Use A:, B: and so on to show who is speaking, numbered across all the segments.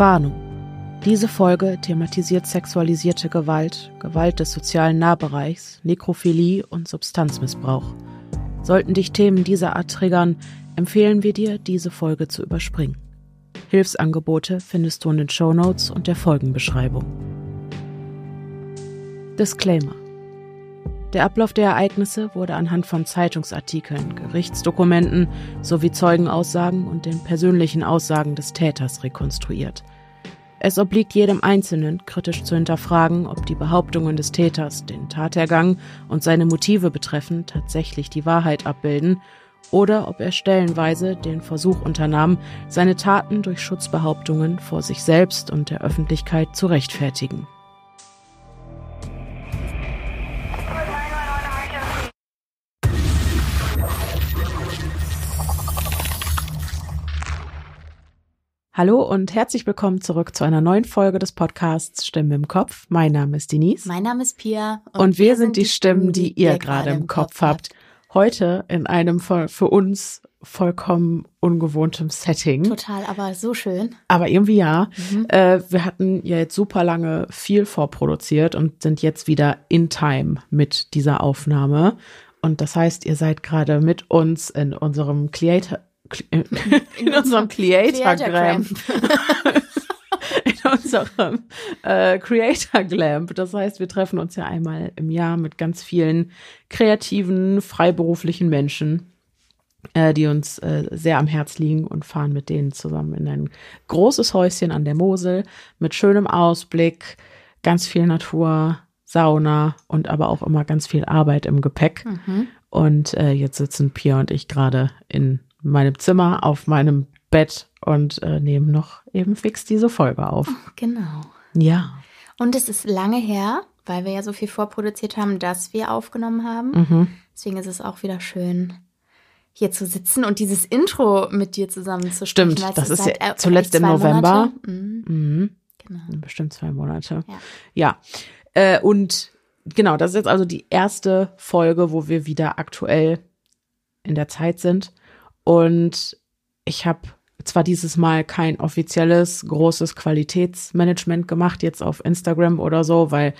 A: Warnung. Diese Folge thematisiert sexualisierte Gewalt, Gewalt des sozialen Nahbereichs, Nekrophilie und Substanzmissbrauch. Sollten dich Themen dieser Art triggern, empfehlen wir dir, diese Folge zu überspringen. Hilfsangebote findest du in den Show Notes und der Folgenbeschreibung. Disclaimer. Der Ablauf der Ereignisse wurde anhand von Zeitungsartikeln, Gerichtsdokumenten sowie Zeugenaussagen und den persönlichen Aussagen des Täters rekonstruiert. Es obliegt jedem Einzelnen, kritisch zu hinterfragen, ob die Behauptungen des Täters den Tatergang und seine Motive betreffen tatsächlich die Wahrheit abbilden oder ob er stellenweise den Versuch unternahm, seine Taten durch Schutzbehauptungen vor sich selbst und der Öffentlichkeit zu rechtfertigen. Hallo und herzlich willkommen zurück zu einer neuen Folge des Podcasts Stimmen im Kopf. Mein Name ist Denise.
B: Mein Name ist Pia.
A: Und, und wir, sind die Stimmen, die, die ihr gerade im Kopf habt. Heute in einem für uns vollkommen ungewohntem Setting.
B: Total, aber so schön.
A: Aber irgendwie ja. Mhm. Äh, wir hatten ja jetzt super lange viel vorproduziert und sind jetzt wieder in Time mit dieser Aufnahme. Und das heißt, ihr seid gerade mit uns in unserem Creator in, in unserem Creator-Gram. in unserem äh, Creator Glamp. Das heißt, wir treffen uns ja einmal im Jahr mit ganz vielen kreativen, freiberuflichen Menschen, äh, die uns äh, sehr am Herz liegen und fahren mit denen zusammen in ein großes Häuschen an der Mosel mit schönem Ausblick, ganz viel Natur, Sauna und aber auch immer ganz viel Arbeit im Gepäck. Mhm. Und äh, jetzt sitzen Pia und ich gerade in meinem Zimmer auf meinem Bett und äh, nehmen noch eben fix diese Folge auf.
B: Genau.
A: Ja.
B: Und es ist lange her, weil wir ja so viel vorproduziert haben, dass wir aufgenommen haben. Mhm. Deswegen ist es auch wieder schön, hier zu sitzen und dieses Intro mit dir zusammen zu
A: sprechen. Stimmt, das ist ja zuletzt im November. Mhm. Mhm. Genau. Bestimmt zwei Monate. Ja. ja. Äh, und genau, das ist jetzt also die erste Folge, wo wir wieder aktuell in der Zeit sind. Und ich habe zwar dieses Mal kein offizielles großes Qualitätsmanagement gemacht, jetzt auf Instagram oder so, weil,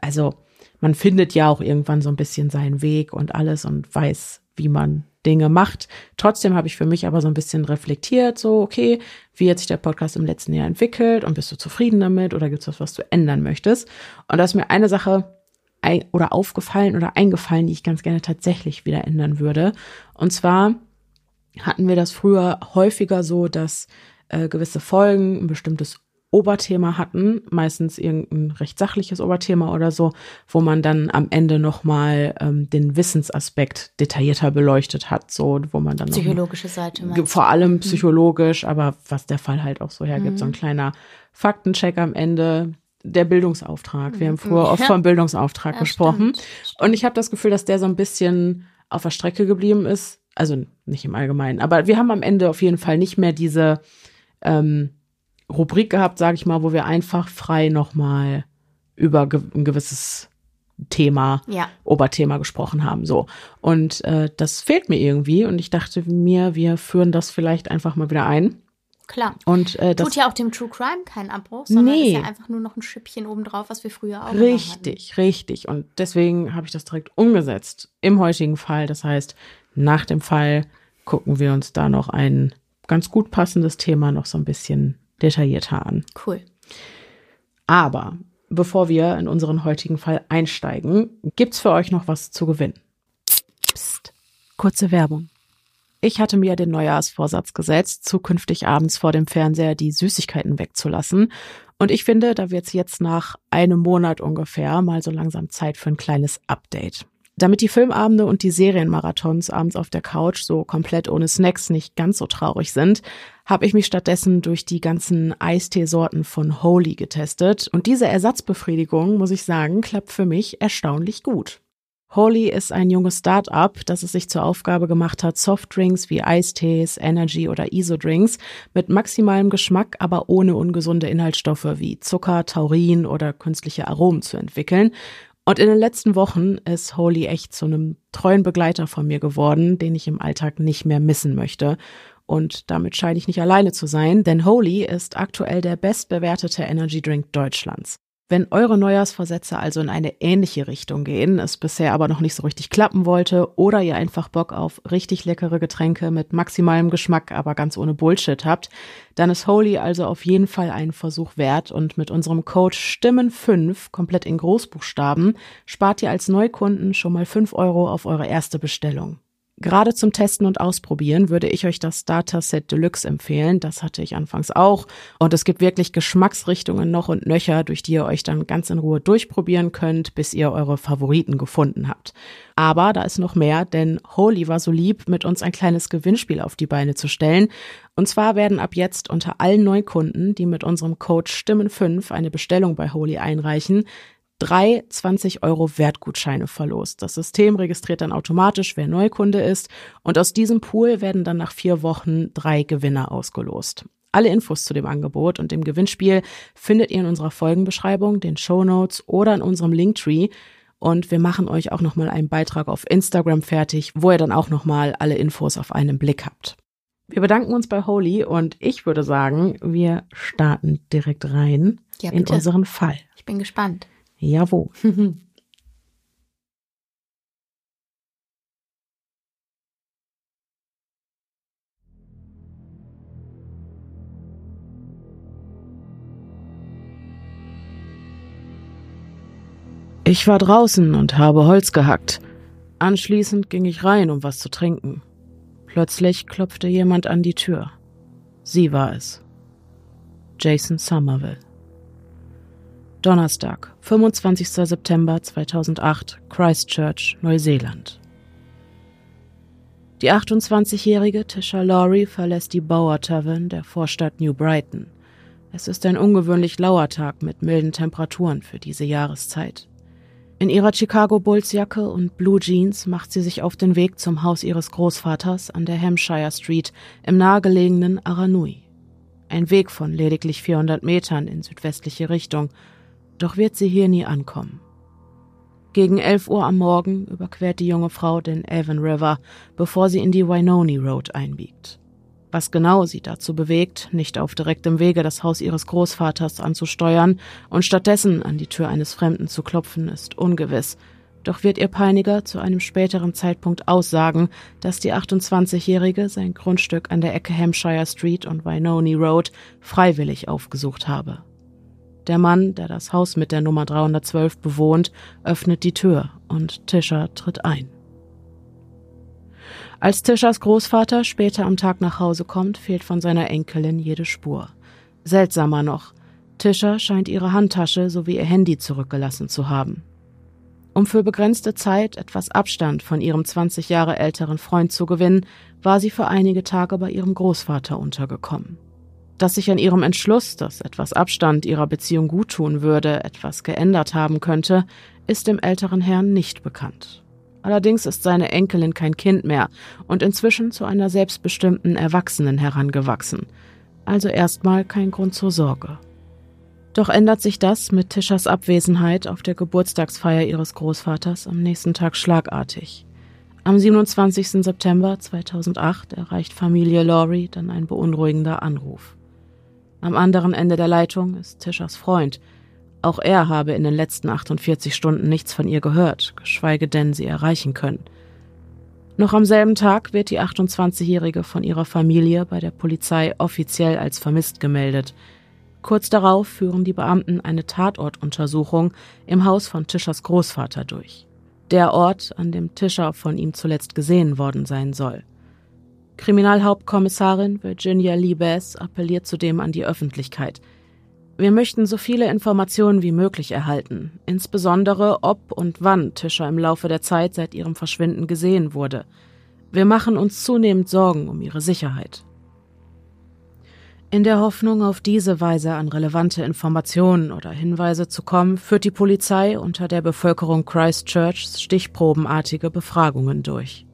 A: also, man findet ja auch irgendwann so ein bisschen seinen Weg und alles und weiß, wie man Dinge macht. Trotzdem habe ich für mich aber so ein bisschen reflektiert, so, okay, wie hat sich der Podcast im letzten Jahr entwickelt und bist du zufrieden damit oder gibt es was, was du ändern möchtest? Und da ist mir eine Sache oder aufgefallen oder eingefallen, die ich ganz gerne tatsächlich wieder ändern würde. Und zwar hatten wir das früher häufiger so, dass äh, gewisse Folgen ein bestimmtes Oberthema hatten, meistens irgendein recht sachliches Oberthema oder so, wo man dann am Ende nochmal ähm, den Wissensaspekt detaillierter beleuchtet hat, so wo man dann
B: psychologische Seite
A: meinst. vor allem mhm. psychologisch, mhm. aber was der Fall halt auch so hergibt, mhm. so ein mhm. kleiner Faktencheck am Ende, der Bildungsauftrag. Wir haben früher ja. oft vom Bildungsauftrag ja, gesprochen stimmt. und ich habe das Gefühl, dass der so ein bisschen auf der Strecke geblieben ist also nicht im Allgemeinen, aber wir haben am Ende auf jeden Fall nicht mehr diese ähm, Rubrik gehabt, sage ich mal, wo wir einfach frei nochmal über ge ein gewisses Thema, ja. Oberthema gesprochen haben. So. Und äh, das fehlt mir irgendwie. Und ich dachte mir, wir führen das vielleicht einfach mal wieder ein.
B: Klar.
A: Und äh, das
B: tut ja auch dem True Crime keinen Abbruch, sondern nee. ist ja einfach nur noch ein Schüppchen obendrauf, was wir früher auch
A: Richtig, richtig. Und deswegen habe ich das direkt umgesetzt im heutigen Fall. Das heißt, nach dem Fall gucken wir uns da noch ein ganz gut passendes Thema noch so ein bisschen detaillierter an.
B: Cool.
A: Aber bevor wir in unseren heutigen Fall einsteigen, gibt's für euch noch was zu gewinnen. Psst, kurze Werbung. Ich hatte mir den Neujahrsvorsatz gesetzt, zukünftig abends vor dem Fernseher die Süßigkeiten wegzulassen. Und ich finde, da wird's jetzt nach einem Monat ungefähr mal so langsam Zeit für ein kleines Update. Damit die Filmabende und die Serienmarathons abends auf der Couch so komplett ohne Snacks nicht ganz so traurig sind, habe ich mich stattdessen durch die ganzen Eisteesorten von Holy getestet. Und diese Ersatzbefriedigung, muss ich sagen, klappt für mich erstaunlich gut. Holy ist ein junges Start-up, das es sich zur Aufgabe gemacht hat, Softdrinks wie Eistees, Energy oder Isodrinks mit maximalem Geschmack, aber ohne ungesunde Inhaltsstoffe wie Zucker, Taurin oder künstliche Aromen zu entwickeln und in den letzten Wochen ist Holy echt zu einem treuen Begleiter von mir geworden, den ich im Alltag nicht mehr missen möchte. Und damit scheine ich nicht alleine zu sein, denn Holy ist aktuell der bestbewertete Energy Drink Deutschlands. Wenn eure Neujahrsvorsätze also in eine ähnliche Richtung gehen, es bisher aber noch nicht so richtig klappen wollte oder ihr einfach Bock auf richtig leckere Getränke mit maximalem Geschmack, aber ganz ohne Bullshit habt, dann ist Holy also auf jeden Fall einen Versuch wert und mit unserem Code Stimmen5 komplett in Großbuchstaben spart ihr als Neukunden schon mal 5 Euro auf eure erste Bestellung. Gerade zum Testen und Ausprobieren würde ich euch das Starter Set Deluxe empfehlen. Das hatte ich anfangs auch. Und es gibt wirklich Geschmacksrichtungen noch und nöcher, durch die ihr euch dann ganz in Ruhe durchprobieren könnt, bis ihr eure Favoriten gefunden habt. Aber da ist noch mehr, denn Holy war so lieb, mit uns ein kleines Gewinnspiel auf die Beine zu stellen. Und zwar werden ab jetzt unter allen Neukunden, die mit unserem Code Stimmen5 eine Bestellung bei Holy einreichen, drei 20 Euro Wertgutscheine verlost. Das System registriert dann automatisch, wer Neukunde ist und aus diesem Pool werden dann nach vier Wochen drei Gewinner ausgelost. Alle Infos zu dem Angebot und dem Gewinnspiel findet ihr in unserer Folgenbeschreibung, den Show Notes oder in unserem Linktree. Und wir machen euch auch nochmal einen Beitrag auf Instagram fertig, wo ihr dann auch nochmal alle Infos auf einen Blick habt. Wir bedanken uns bei Holy und ich würde sagen, wir starten direkt rein ja, in unseren Fall.
B: Ich bin gespannt.
A: Jawohl. Ich war draußen und habe Holz gehackt. Anschließend ging ich rein, um was zu trinken. Plötzlich klopfte jemand an die Tür. Sie war es. Jason Somerville. Donnerstag, 25. September 2008, Christchurch, Neuseeland. Die 28-jährige Tisha Laurie verlässt die Bower Tavern der Vorstadt New Brighton. Es ist ein ungewöhnlich lauer Tag mit milden Temperaturen für diese Jahreszeit. In ihrer Chicago Bulls Jacke und Blue Jeans macht sie sich auf den Weg zum Haus ihres Großvaters an der Hampshire Street im nahegelegenen Aranui. Ein Weg von lediglich 400 Metern in südwestliche Richtung doch wird sie hier nie ankommen. Gegen 11 Uhr am Morgen überquert die junge Frau den Avon River, bevor sie in die Wynoni Road einbiegt. Was genau sie dazu bewegt, nicht auf direktem Wege das Haus ihres Großvaters anzusteuern und stattdessen an die Tür eines Fremden zu klopfen, ist ungewiss. Doch wird ihr Peiniger zu einem späteren Zeitpunkt aussagen, dass die 28-Jährige sein Grundstück an der Ecke Hampshire Street und Wynoni Road freiwillig aufgesucht habe. Der Mann, der das Haus mit der Nummer 312 bewohnt, öffnet die Tür und Tisha tritt ein. Als Tishas Großvater später am Tag nach Hause kommt, fehlt von seiner Enkelin jede Spur. Seltsamer noch, Tisha scheint ihre Handtasche sowie ihr Handy zurückgelassen zu haben. Um für begrenzte Zeit etwas Abstand von ihrem 20 Jahre älteren Freund zu gewinnen, war sie für einige Tage bei ihrem Großvater untergekommen. Dass sich an ihrem Entschluss, dass etwas Abstand ihrer Beziehung guttun würde, etwas geändert haben könnte, ist dem älteren Herrn nicht bekannt. Allerdings ist seine Enkelin kein Kind mehr und inzwischen zu einer selbstbestimmten Erwachsenen herangewachsen. Also erstmal kein Grund zur Sorge. Doch ändert sich das mit Tischers Abwesenheit auf der Geburtstagsfeier ihres Großvaters am nächsten Tag schlagartig. Am 27. September 2008 erreicht Familie Laurie dann ein beunruhigender Anruf. Am anderen Ende der Leitung ist Tischers Freund. Auch er habe in den letzten 48 Stunden nichts von ihr gehört, geschweige denn sie erreichen können. Noch am selben Tag wird die 28-Jährige von ihrer Familie bei der Polizei offiziell als vermisst gemeldet. Kurz darauf führen die Beamten eine Tatortuntersuchung im Haus von Tischers Großvater durch. Der Ort, an dem Tischer von ihm zuletzt gesehen worden sein soll. Kriminalhauptkommissarin Virginia Lee Bass appelliert zudem an die Öffentlichkeit. Wir möchten so viele Informationen wie möglich erhalten, insbesondere ob und wann Tischer im Laufe der Zeit seit ihrem Verschwinden gesehen wurde. Wir machen uns zunehmend Sorgen um ihre Sicherheit. In der Hoffnung, auf diese Weise an relevante Informationen oder Hinweise zu kommen, führt die Polizei unter der Bevölkerung Christchurch stichprobenartige Befragungen durch.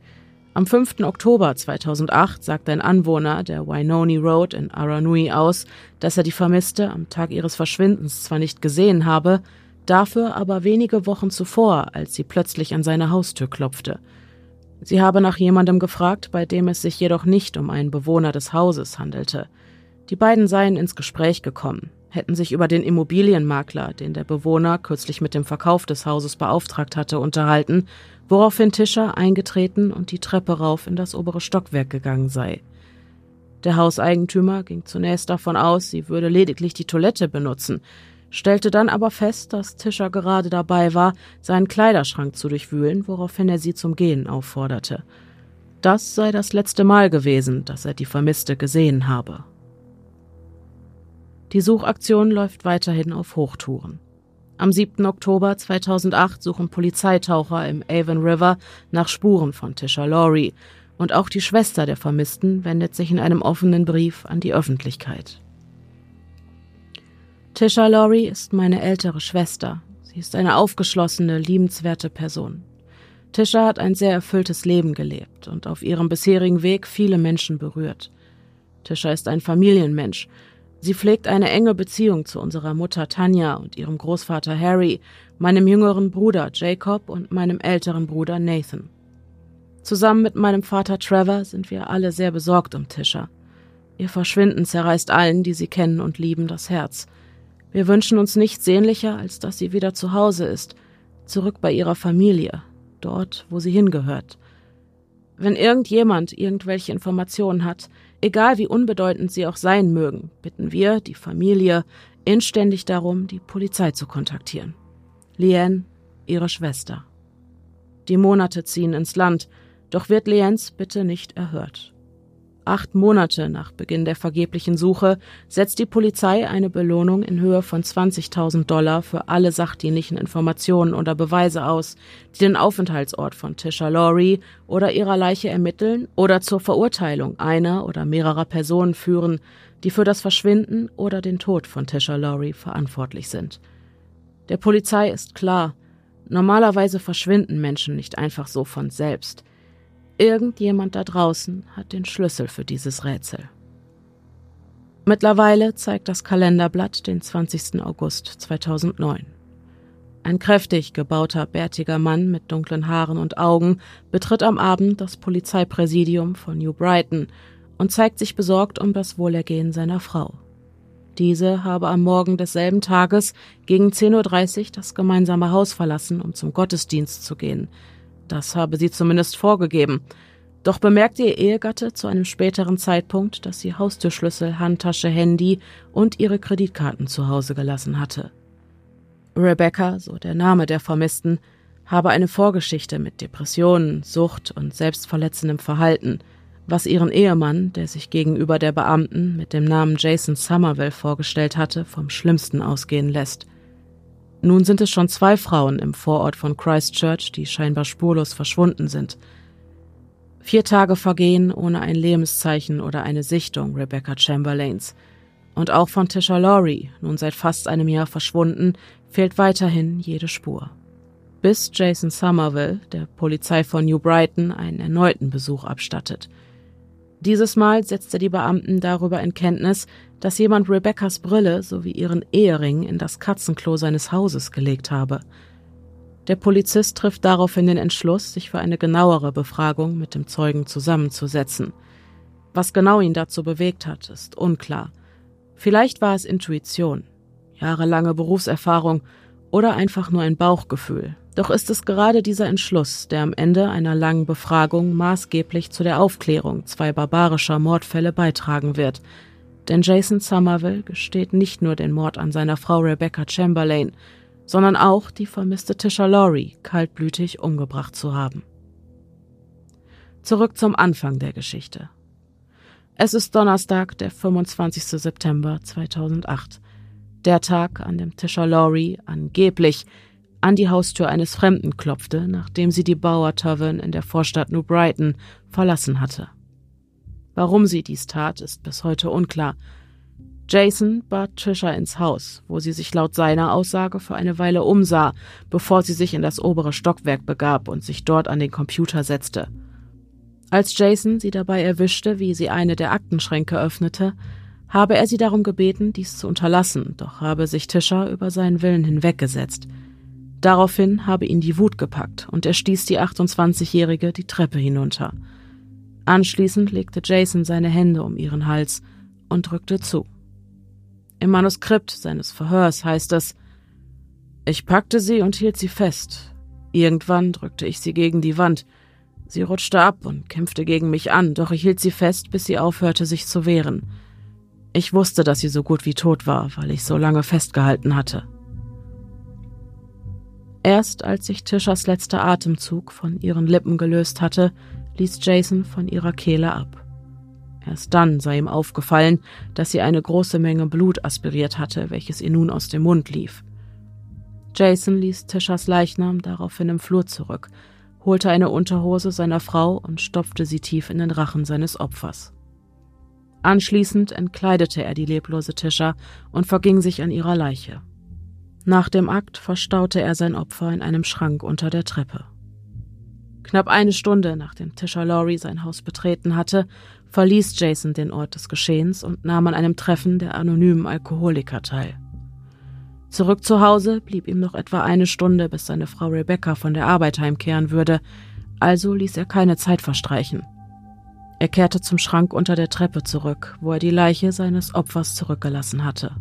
A: Am 5. Oktober 2008 sagt ein Anwohner der Wynoni Road in Aranui aus, dass er die Vermisste am Tag ihres Verschwindens zwar nicht gesehen habe, dafür aber wenige Wochen zuvor, als sie plötzlich an seine Haustür klopfte. Sie habe nach jemandem gefragt, bei dem es sich jedoch nicht um einen Bewohner des Hauses handelte. Die beiden seien ins Gespräch gekommen, hätten sich über den Immobilienmakler, den der Bewohner kürzlich mit dem Verkauf des Hauses beauftragt hatte, unterhalten, woraufhin Tischer eingetreten und die Treppe rauf in das obere Stockwerk gegangen sei. Der Hauseigentümer ging zunächst davon aus, sie würde lediglich die Toilette benutzen, stellte dann aber fest, dass Tischer gerade dabei war, seinen Kleiderschrank zu durchwühlen, woraufhin er sie zum Gehen aufforderte. Das sei das letzte Mal gewesen, dass er die Vermisste gesehen habe. Die Suchaktion läuft weiterhin auf Hochtouren. Am 7. Oktober 2008 suchen Polizeitaucher im Avon River nach Spuren von Tisha Laurie und auch die Schwester der Vermissten wendet sich in einem offenen Brief an die Öffentlichkeit. Tisha Laurie ist meine ältere Schwester. Sie ist eine aufgeschlossene, liebenswerte Person. Tisha hat ein sehr erfülltes Leben gelebt und auf ihrem bisherigen Weg viele Menschen berührt. Tisha ist ein Familienmensch. Sie pflegt eine enge Beziehung zu unserer Mutter Tanja und ihrem Großvater Harry, meinem jüngeren Bruder Jacob und meinem älteren Bruder Nathan. Zusammen mit meinem Vater Trevor sind wir alle sehr besorgt um Tisha. Ihr Verschwinden zerreißt allen, die sie kennen und lieben, das Herz. Wir wünschen uns nichts sehnlicher, als dass sie wieder zu Hause ist, zurück bei ihrer Familie, dort, wo sie hingehört. Wenn irgendjemand irgendwelche Informationen hat, egal wie unbedeutend sie auch sein mögen, bitten wir, die Familie, inständig darum, die Polizei zu kontaktieren. Liane, ihre Schwester. Die Monate ziehen ins Land, doch wird Liens Bitte nicht erhört. Acht Monate nach Beginn der vergeblichen Suche setzt die Polizei eine Belohnung in Höhe von 20.000 Dollar für alle sachdienlichen Informationen oder Beweise aus, die den Aufenthaltsort von Tisha Laurie oder ihrer Leiche ermitteln oder zur Verurteilung einer oder mehrerer Personen führen, die für das Verschwinden oder den Tod von Tisha Laurie verantwortlich sind. Der Polizei ist klar, normalerweise verschwinden Menschen nicht einfach so von selbst. Irgendjemand da draußen hat den Schlüssel für dieses Rätsel. Mittlerweile zeigt das Kalenderblatt den 20. August 2009. Ein kräftig gebauter, bärtiger Mann mit dunklen Haaren und Augen betritt am Abend das Polizeipräsidium von New Brighton und zeigt sich besorgt um das Wohlergehen seiner Frau. Diese habe am Morgen desselben Tages gegen 10.30 Uhr das gemeinsame Haus verlassen, um zum Gottesdienst zu gehen, das habe sie zumindest vorgegeben. Doch bemerkte ihr Ehegatte zu einem späteren Zeitpunkt, dass sie Haustürschlüssel, Handtasche, Handy und ihre Kreditkarten zu Hause gelassen hatte. Rebecca, so der Name der Vermissten, habe eine Vorgeschichte mit Depressionen, Sucht und selbstverletzendem Verhalten, was ihren Ehemann, der sich gegenüber der Beamten mit dem Namen Jason Somerville vorgestellt hatte, vom Schlimmsten ausgehen lässt. Nun sind es schon zwei Frauen im Vorort von Christchurch, die scheinbar spurlos verschwunden sind. Vier Tage vergehen ohne ein Lebenszeichen oder eine Sichtung Rebecca Chamberlains. Und auch von Tisha Laurie, nun seit fast einem Jahr verschwunden, fehlt weiterhin jede Spur. Bis Jason Somerville, der Polizei von New Brighton, einen erneuten Besuch abstattet. Dieses Mal setzt er die Beamten darüber in Kenntnis, dass jemand Rebeccas Brille sowie ihren Ehering in das Katzenklo seines Hauses gelegt habe. Der Polizist trifft daraufhin den Entschluss, sich für eine genauere Befragung mit dem Zeugen zusammenzusetzen. Was genau ihn dazu bewegt hat, ist unklar. Vielleicht war es Intuition, jahrelange Berufserfahrung oder einfach nur ein Bauchgefühl. Doch ist es gerade dieser Entschluss, der am Ende einer langen Befragung maßgeblich zu der Aufklärung zwei barbarischer Mordfälle beitragen wird, denn Jason Somerville gesteht nicht nur den Mord an seiner Frau Rebecca Chamberlain, sondern auch die vermisste Tisha Laurie kaltblütig umgebracht zu haben. Zurück zum Anfang der Geschichte. Es ist Donnerstag, der 25. September 2008. Der Tag, an dem Tisha Laurie angeblich an die Haustür eines Fremden klopfte, nachdem sie die Bauer Tavern in der Vorstadt New Brighton verlassen hatte. Warum sie dies tat, ist bis heute unklar. Jason bat Trisha ins Haus, wo sie sich laut seiner Aussage für eine Weile umsah, bevor sie sich in das obere Stockwerk begab und sich dort an den Computer setzte. Als Jason sie dabei erwischte, wie sie eine der Aktenschränke öffnete, habe er sie darum gebeten, dies zu unterlassen, doch habe sich Tisha über seinen Willen hinweggesetzt. Daraufhin habe ihn die Wut gepackt und er stieß die 28-Jährige die Treppe hinunter. Anschließend legte Jason seine Hände um ihren Hals und drückte zu. Im Manuskript seines Verhörs heißt es, ich packte sie und hielt sie fest. Irgendwann drückte ich sie gegen die Wand. Sie rutschte ab und kämpfte gegen mich an, doch ich hielt sie fest, bis sie aufhörte, sich zu wehren. Ich wusste, dass sie so gut wie tot war, weil ich so lange festgehalten hatte. Erst als sich Tishas letzter Atemzug von ihren Lippen gelöst hatte, ließ Jason von ihrer Kehle ab. Erst dann sei ihm aufgefallen, dass sie eine große Menge Blut aspiriert hatte, welches ihr nun aus dem Mund lief. Jason ließ Tishas Leichnam daraufhin im Flur zurück, holte eine Unterhose seiner Frau und stopfte sie tief in den Rachen seines Opfers. Anschließend entkleidete er die leblose Tisha und verging sich an ihrer Leiche. Nach dem Akt verstaute er sein Opfer in einem Schrank unter der Treppe. Knapp eine Stunde nachdem Tisha Lowry sein Haus betreten hatte, verließ Jason den Ort des Geschehens und nahm an einem Treffen der anonymen Alkoholiker teil. Zurück zu Hause blieb ihm noch etwa eine Stunde, bis seine Frau Rebecca von der Arbeit heimkehren würde, also ließ er keine Zeit verstreichen. Er kehrte zum Schrank unter der Treppe zurück, wo er die Leiche seines Opfers zurückgelassen hatte.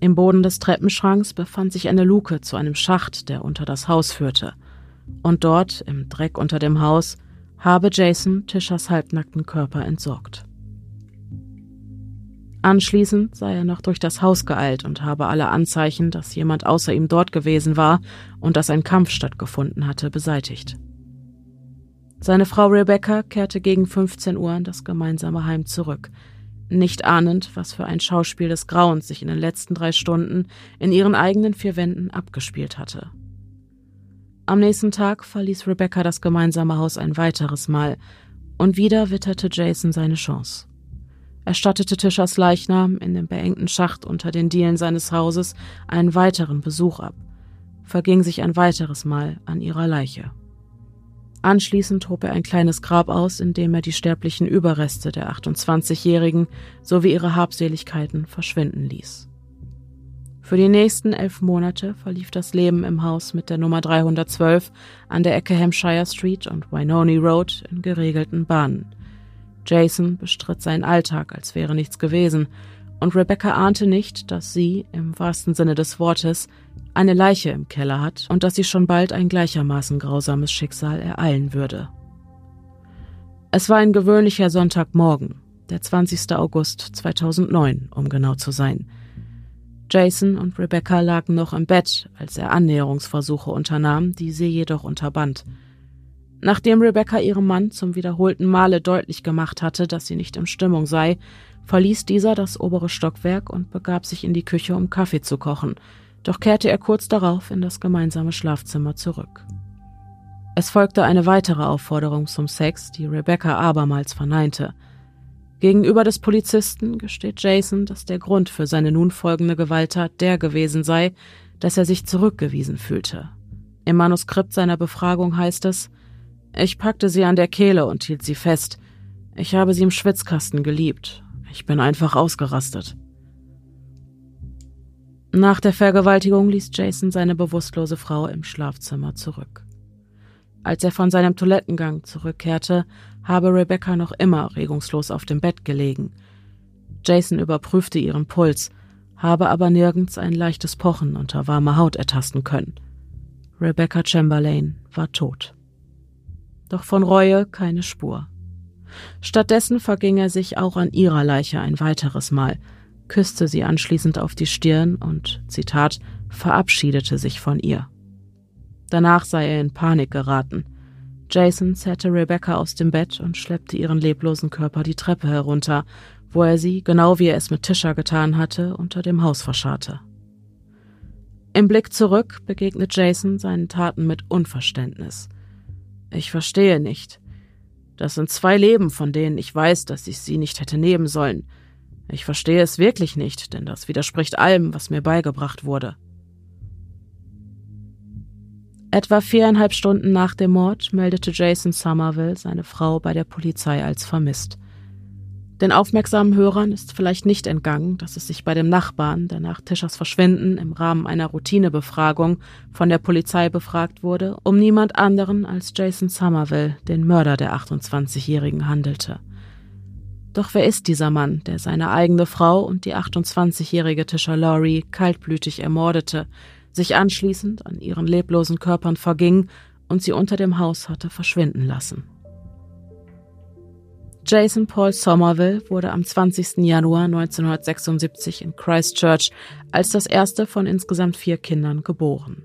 A: Im Boden des Treppenschranks befand sich eine Luke zu einem Schacht, der unter das Haus führte – und dort, im Dreck unter dem Haus, habe Jason Tishas halbnackten Körper entsorgt. Anschließend sei er noch durch das Haus geeilt und habe alle Anzeichen, dass jemand außer ihm dort gewesen war und dass ein Kampf stattgefunden hatte, beseitigt. Seine Frau Rebecca kehrte gegen 15 Uhr in das gemeinsame Heim zurück, nicht ahnend, was für ein Schauspiel des Grauens sich in den letzten drei Stunden in ihren eigenen vier Wänden abgespielt hatte. Am nächsten Tag verließ Rebecca das gemeinsame Haus ein weiteres Mal, und wieder witterte Jason seine Chance. Er stattete Tishas Leichnam in dem beengten Schacht unter den Dielen seines Hauses einen weiteren Besuch ab, verging sich ein weiteres Mal an ihrer Leiche. Anschließend hob er ein kleines Grab aus, in dem er die sterblichen Überreste der 28-Jährigen sowie ihre Habseligkeiten verschwinden ließ. Für die nächsten elf Monate verlief das Leben im Haus mit der Nummer 312 an der Ecke Hampshire Street und Wynoni Road in geregelten Bahnen. Jason bestritt seinen Alltag, als wäre nichts gewesen, und Rebecca ahnte nicht, dass sie, im wahrsten Sinne des Wortes, eine Leiche im Keller hat und dass sie schon bald ein gleichermaßen grausames Schicksal ereilen würde. Es war ein gewöhnlicher Sonntagmorgen, der 20. August 2009, um genau zu sein – Jason und Rebecca lagen noch im Bett, als er Annäherungsversuche unternahm, die sie jedoch unterband. Nachdem Rebecca ihrem Mann zum wiederholten Male deutlich gemacht hatte, dass sie nicht in Stimmung sei, verließ dieser das obere Stockwerk und begab sich in die Küche, um Kaffee zu kochen, doch kehrte er kurz darauf in das gemeinsame Schlafzimmer zurück. Es folgte eine weitere Aufforderung zum Sex, die Rebecca abermals verneinte – Gegenüber des Polizisten gesteht Jason, dass der Grund für seine nun folgende Gewalttat der gewesen sei, dass er sich zurückgewiesen fühlte. Im Manuskript seiner Befragung heißt es, ich packte sie an der Kehle und hielt sie fest. Ich habe sie im Schwitzkasten geliebt. Ich bin einfach ausgerastet. Nach der Vergewaltigung ließ Jason seine bewusstlose Frau im Schlafzimmer zurück. Als er von seinem Toilettengang zurückkehrte, habe Rebecca noch immer regungslos auf dem Bett gelegen. Jason überprüfte ihren Puls, habe aber nirgends ein leichtes Pochen unter warmer Haut ertasten können. Rebecca Chamberlain war tot. Doch von Reue keine Spur. Stattdessen verging er sich auch an ihrer Leiche ein weiteres Mal, küsste sie anschließend auf die Stirn und, Zitat, verabschiedete sich von ihr. Danach sei er in Panik geraten. Jason zerrte Rebecca aus dem Bett und schleppte ihren leblosen Körper die Treppe herunter, wo er sie, genau wie er es mit Tisha getan hatte, unter dem Haus verscharrte. Im Blick zurück begegnet Jason seinen Taten mit Unverständnis. Ich verstehe nicht. Das sind zwei Leben, von denen ich weiß, dass ich sie nicht hätte nehmen sollen. Ich verstehe es wirklich nicht, denn das widerspricht allem, was mir beigebracht wurde. Etwa viereinhalb Stunden nach dem Mord meldete Jason Somerville seine Frau bei der Polizei als vermisst. Den aufmerksamen Hörern ist vielleicht nicht entgangen, dass es sich bei dem Nachbarn, der nach Tischers Verschwinden im Rahmen einer Routinebefragung von der Polizei befragt wurde, um niemand anderen als Jason Somerville, den Mörder der 28-Jährigen, handelte. Doch wer ist dieser Mann, der seine eigene Frau und die 28-jährige Tisha Laurie kaltblütig ermordete, sich anschließend an ihren leblosen Körpern verging und sie unter dem Haus hatte verschwinden lassen? Jason Paul Somerville wurde am 20. Januar 1976 in Christchurch als das erste von insgesamt vier Kindern geboren.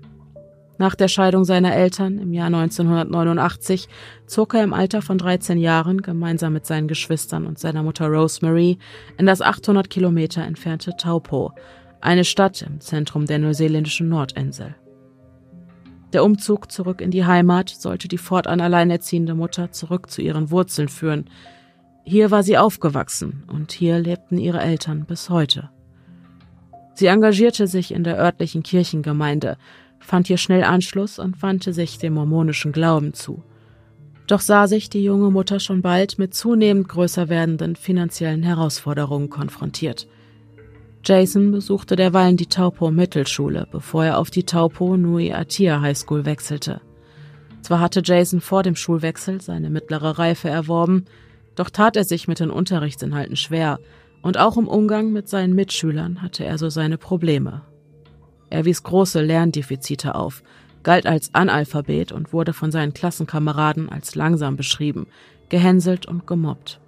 A: Nach der Scheidung seiner Eltern im Jahr 1989 zog er im Alter von 13 Jahren gemeinsam mit seinen Geschwistern und seiner Mutter Rosemary in das 800 Kilometer entfernte Taupo, eine Stadt im Zentrum der neuseeländischen Nordinsel. Der Umzug zurück in die Heimat sollte die fortan alleinerziehende Mutter zurück zu ihren Wurzeln führen. Hier war sie aufgewachsen und hier lebten ihre Eltern bis heute. Sie engagierte sich in der örtlichen Kirchengemeinde, fand hier schnell Anschluss und wandte sich dem mormonischen Glauben zu. Doch sah sich die junge Mutter schon bald mit zunehmend größer werdenden finanziellen Herausforderungen konfrontiert. Jason besuchte derweilen die Taupo Mittelschule, bevor er auf die Taupo Nui Atia High School wechselte. Zwar hatte Jason vor dem Schulwechsel seine mittlere Reife erworben, doch tat er sich mit den Unterrichtsinhalten schwer, und auch im Umgang mit seinen Mitschülern hatte er so seine Probleme. Er wies große Lerndefizite auf, galt als Analphabet und wurde von seinen Klassenkameraden als langsam beschrieben, gehänselt und gemobbt.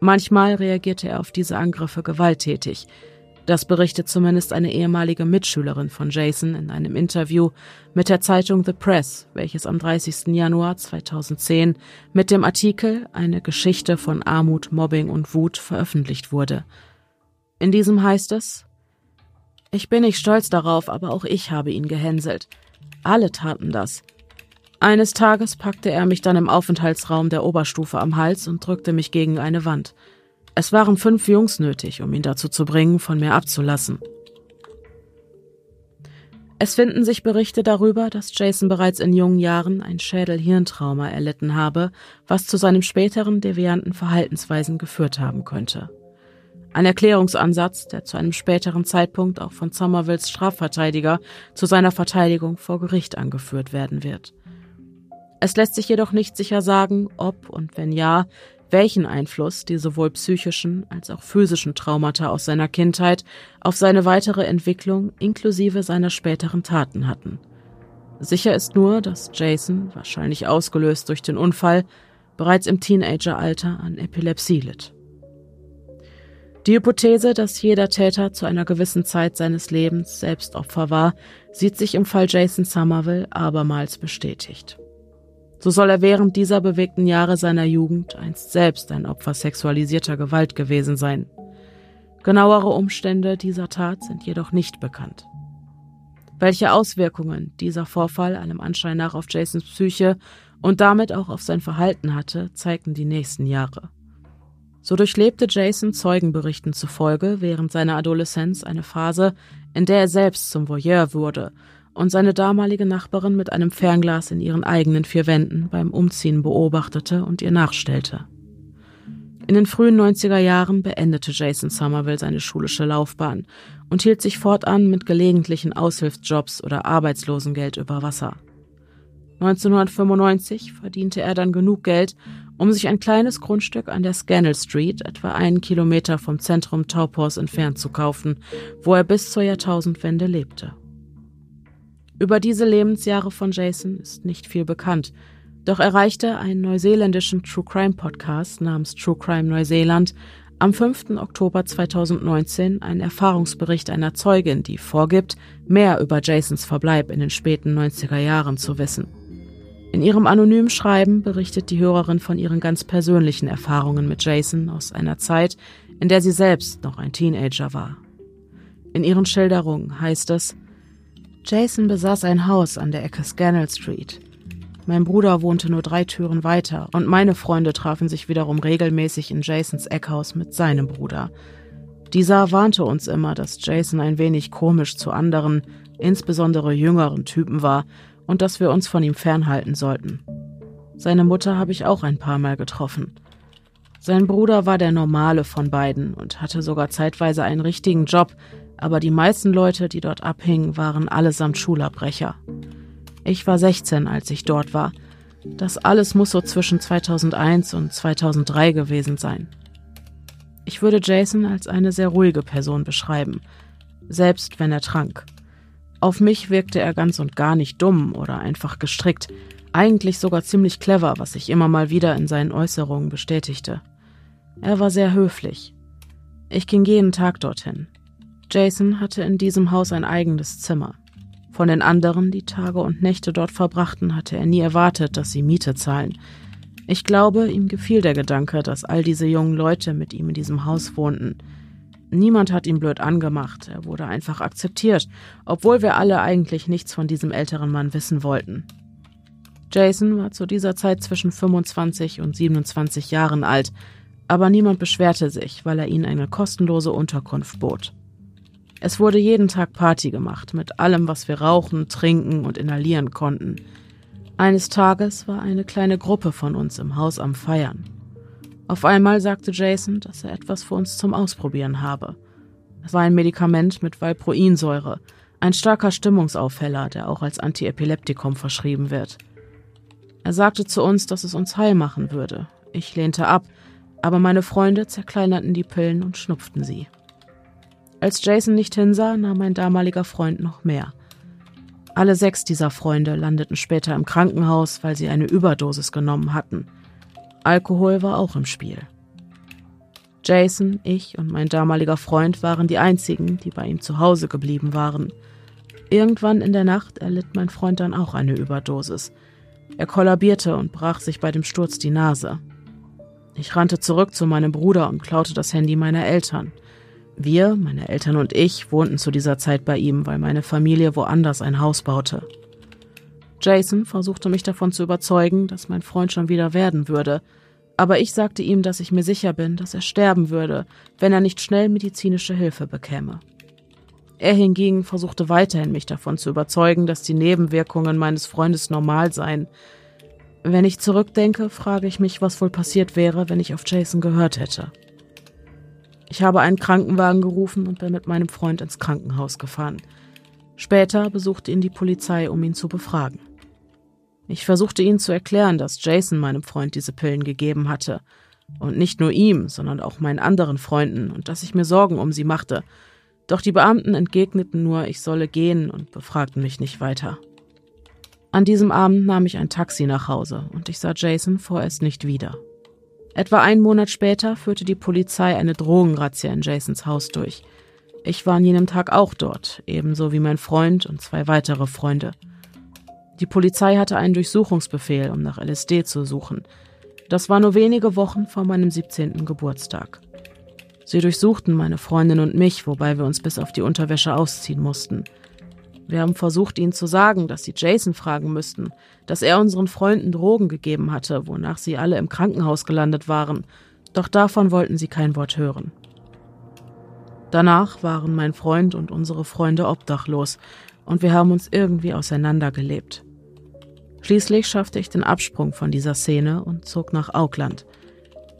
A: Manchmal reagierte er auf diese Angriffe gewalttätig. Das berichtet zumindest eine ehemalige Mitschülerin von Jason in einem Interview mit der Zeitung The Press, welches am 30. Januar 2010 mit dem Artikel Eine Geschichte von Armut, Mobbing und Wut veröffentlicht wurde. In diesem heißt es, ich bin nicht stolz darauf, aber auch ich habe ihn gehänselt. Alle taten das. Eines Tages packte er mich dann im Aufenthaltsraum der Oberstufe am Hals und drückte mich gegen eine Wand. Es waren fünf Jungs nötig, um ihn dazu zu bringen, von mir abzulassen. Es finden sich Berichte darüber, dass Jason bereits in jungen Jahren ein Schädel-Hirntrauma erlitten habe, was zu seinem späteren devianten Verhaltensweisen geführt haben könnte. Ein Erklärungsansatz, der zu einem späteren Zeitpunkt auch von Somervilles Strafverteidiger zu seiner Verteidigung vor Gericht angeführt werden wird. Es lässt sich jedoch nicht sicher sagen, ob und wenn ja, welchen Einfluss die sowohl psychischen als auch physischen Traumata aus seiner Kindheit auf seine weitere Entwicklung inklusive seiner späteren Taten hatten. Sicher ist nur, dass Jason, wahrscheinlich ausgelöst durch den Unfall, bereits im Teenageralter an Epilepsie litt. Die Hypothese, dass jeder Täter zu einer gewissen Zeit seines Lebens selbst Opfer war, sieht sich im Fall Jason Somerville abermals bestätigt. So soll er während dieser bewegten Jahre seiner Jugend einst selbst ein Opfer sexualisierter Gewalt gewesen sein. Genauere Umstände dieser Tat sind jedoch nicht bekannt. Welche Auswirkungen dieser Vorfall allem Anschein nach auf Jasons Psyche und damit auch auf sein Verhalten hatte, zeigten die nächsten Jahre. So durchlebte Jason Zeugenberichten zufolge während seiner Adoleszenz eine Phase, in der er selbst zum Voyeur wurde und seine damalige Nachbarin mit einem Fernglas in ihren eigenen vier Wänden beim Umziehen beobachtete und ihr nachstellte. In den frühen 90er Jahren beendete Jason Somerville seine schulische Laufbahn und hielt sich fortan mit gelegentlichen Aushilfsjobs oder Arbeitslosengeld über Wasser. 1995 verdiente er dann genug Geld, um sich ein kleines Grundstück an der Scannell Street, etwa einen Kilometer vom Zentrum Taupors entfernt, zu kaufen, wo er bis zur Jahrtausendwende lebte. Über diese Lebensjahre von Jason ist nicht viel bekannt, doch erreichte einen neuseeländischen True Crime Podcast namens True Crime Neuseeland am 5. Oktober 2019 einen Erfahrungsbericht einer Zeugin, die vorgibt, mehr über Jasons Verbleib in den späten 90er Jahren zu wissen. In ihrem anonymen Schreiben berichtet die Hörerin von ihren ganz persönlichen Erfahrungen mit Jason aus einer Zeit, in der sie selbst noch ein Teenager war. In ihren Schilderungen heißt es, Jason besaß ein Haus an der Ecke Scannell Street. Mein Bruder wohnte nur drei Türen weiter und meine Freunde trafen sich wiederum regelmäßig in Jasons Eckhaus mit seinem Bruder. Dieser warnte uns immer, dass Jason ein wenig komisch zu anderen, insbesondere jüngeren Typen war und dass wir uns von ihm fernhalten sollten. Seine Mutter habe ich auch ein paar Mal getroffen. Sein Bruder war der normale von beiden und hatte sogar zeitweise einen richtigen Job, aber die meisten Leute, die dort abhingen, waren allesamt Schulabbrecher. Ich war 16, als ich dort war. Das alles muss so zwischen 2001 und 2003 gewesen sein. Ich würde Jason als eine sehr ruhige Person beschreiben, selbst wenn er trank. Auf mich wirkte er ganz und gar nicht dumm oder einfach gestrickt, eigentlich sogar ziemlich clever, was sich immer mal wieder in seinen Äußerungen bestätigte. Er war sehr höflich. Ich ging jeden Tag dortin. Jason hatte in diesem Haus ein eigenes Zimmer. Von den anderen, die Tage und Nächte dort verbrachten, hatte er nie erwartet, dass sie Miete zahlen. Ich glaube, ihm gefiel der Gedanke, dass all diese jungen Leute mit ihm in diesem Haus wohnten. Niemand hat ihn blöd angemacht, er wurde einfach akzeptiert, obwohl wir alle eigentlich nichts von diesem älteren Mann wissen wollten. Jason war zu dieser Zeit zwischen 25 und 27 Jahren alt, aber niemand beschwerte sich, weil er ihnen eine kostenlose Unterkunft bot. Es wurde jeden Tag Party gemacht, mit allem, was wir rauchen, trinken und inhalieren konnten. Eines Tages war eine kleine Gruppe von uns im Haus am Feiern. Auf einmal sagte Jason, dass er etwas für uns zum Ausprobieren habe. Es war ein Medikament mit Valproinsäure, ein starker Stimmungsaufheller, der auch als Antiepileptikum verschrieben wird. Er sagte zu uns, dass es uns heil machen würde. Ich lehnte ab, aber meine Freunde zerkleinerten die Pillen und schnupften sie. Als Jason nicht hinsah, nahm mein damaliger Freund noch mehr. Alle sechs dieser Freunde landeten später im Krankenhaus, weil sie eine Überdosis genommen hatten. Alkohol war auch im Spiel. Jason, ich und mein damaliger Freund waren die einzigen, die bei ihm zu Hause geblieben waren. Irgendwann in der Nacht erlitt mein Freund dann auch eine Überdosis. Er kollabierte und brach sich bei dem Sturz die Nase. Ich rannte zurück zu meinem Bruder und klaute das Handy meiner Eltern. Wir, meine Eltern und ich, wohnten zu dieser Zeit bei ihm, weil meine Familie woanders ein Haus baute. Jason versuchte mich davon zu überzeugen, dass mein Freund schon wieder werden würde, aber ich sagte ihm, dass ich mir sicher bin, dass er sterben würde, wenn er nicht schnell medizinische Hilfe bekäme. Er hingegen versuchte weiterhin mich davon zu überzeugen, dass die Nebenwirkungen meines Freundes normal seien, wenn ich zurückdenke, frage ich mich, was wohl passiert wäre, wenn ich auf Jason gehört hätte. Ich habe einen Krankenwagen gerufen und bin mit meinem Freund ins Krankenhaus gefahren. Später besuchte ihn die Polizei, um ihn zu befragen. Ich versuchte ihnen zu erklären, dass Jason meinem Freund diese Pillen gegeben hatte. Und nicht nur ihm, sondern auch meinen anderen Freunden und dass ich mir Sorgen um sie machte. Doch die Beamten entgegneten nur, ich solle gehen und befragten mich nicht weiter. An diesem Abend nahm ich ein Taxi nach Hause und ich sah Jason vorerst nicht wieder. Etwa einen Monat später führte die Polizei eine Drogenrazzia in Jasons Haus durch. Ich war an jenem Tag auch dort, ebenso wie mein Freund und zwei weitere Freunde. Die Polizei hatte einen Durchsuchungsbefehl, um nach LSD zu suchen. Das war nur wenige Wochen vor meinem 17. Geburtstag. Sie durchsuchten meine Freundin und mich, wobei wir uns bis auf die Unterwäsche ausziehen mussten. Wir haben versucht, ihnen zu sagen, dass sie Jason fragen müssten, dass er unseren Freunden Drogen gegeben hatte, wonach sie alle im Krankenhaus gelandet waren, doch davon wollten sie kein Wort hören. Danach waren mein Freund und unsere Freunde obdachlos, und wir haben uns irgendwie auseinandergelebt. Schließlich schaffte ich den Absprung von dieser Szene und zog nach Auckland –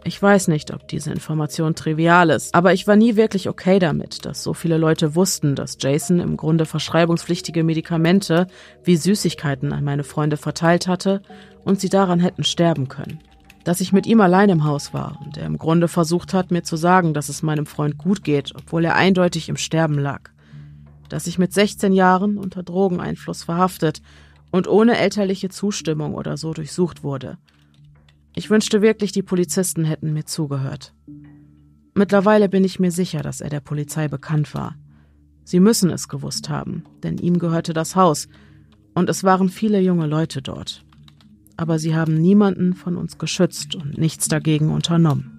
A: ich weiß nicht, ob diese Information trivial ist, aber ich war nie wirklich okay damit, dass so viele Leute wussten, dass Jason im Grunde verschreibungspflichtige Medikamente wie Süßigkeiten an meine Freunde verteilt hatte und sie daran hätten sterben können. Dass ich mit ihm allein im Haus war und er im Grunde versucht hat, mir zu sagen, dass es meinem Freund gut geht, obwohl er eindeutig im Sterben lag. Dass ich mit 16 Jahren unter Drogeneinfluss verhaftet und ohne elterliche Zustimmung oder so durchsucht wurde – ich wünschte wirklich, die Polizisten hätten mir zugehört. Mittlerweile bin ich mir sicher, dass er der Polizei bekannt war. Sie müssen es gewusst haben, denn ihm gehörte das Haus, und es waren viele junge Leute dort. Aber sie haben niemanden von uns geschützt und nichts dagegen unternommen.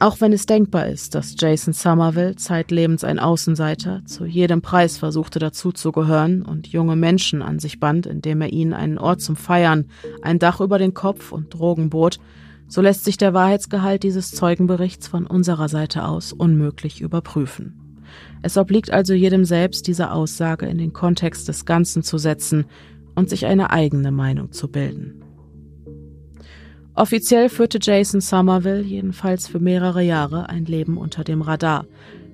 A: Auch wenn es denkbar ist, dass Jason Somerville, zeitlebens ein Außenseiter, zu jedem Preis versuchte dazuzugehören und junge Menschen an sich band, indem er ihnen einen Ort zum Feiern, ein Dach über den Kopf und Drogen bot, so lässt sich der Wahrheitsgehalt dieses Zeugenberichts von unserer Seite aus unmöglich überprüfen. Es obliegt also jedem selbst, diese Aussage in den Kontext des Ganzen zu setzen und sich eine eigene Meinung zu bilden. Offiziell führte Jason Somerville jedenfalls für mehrere Jahre ein Leben unter dem Radar,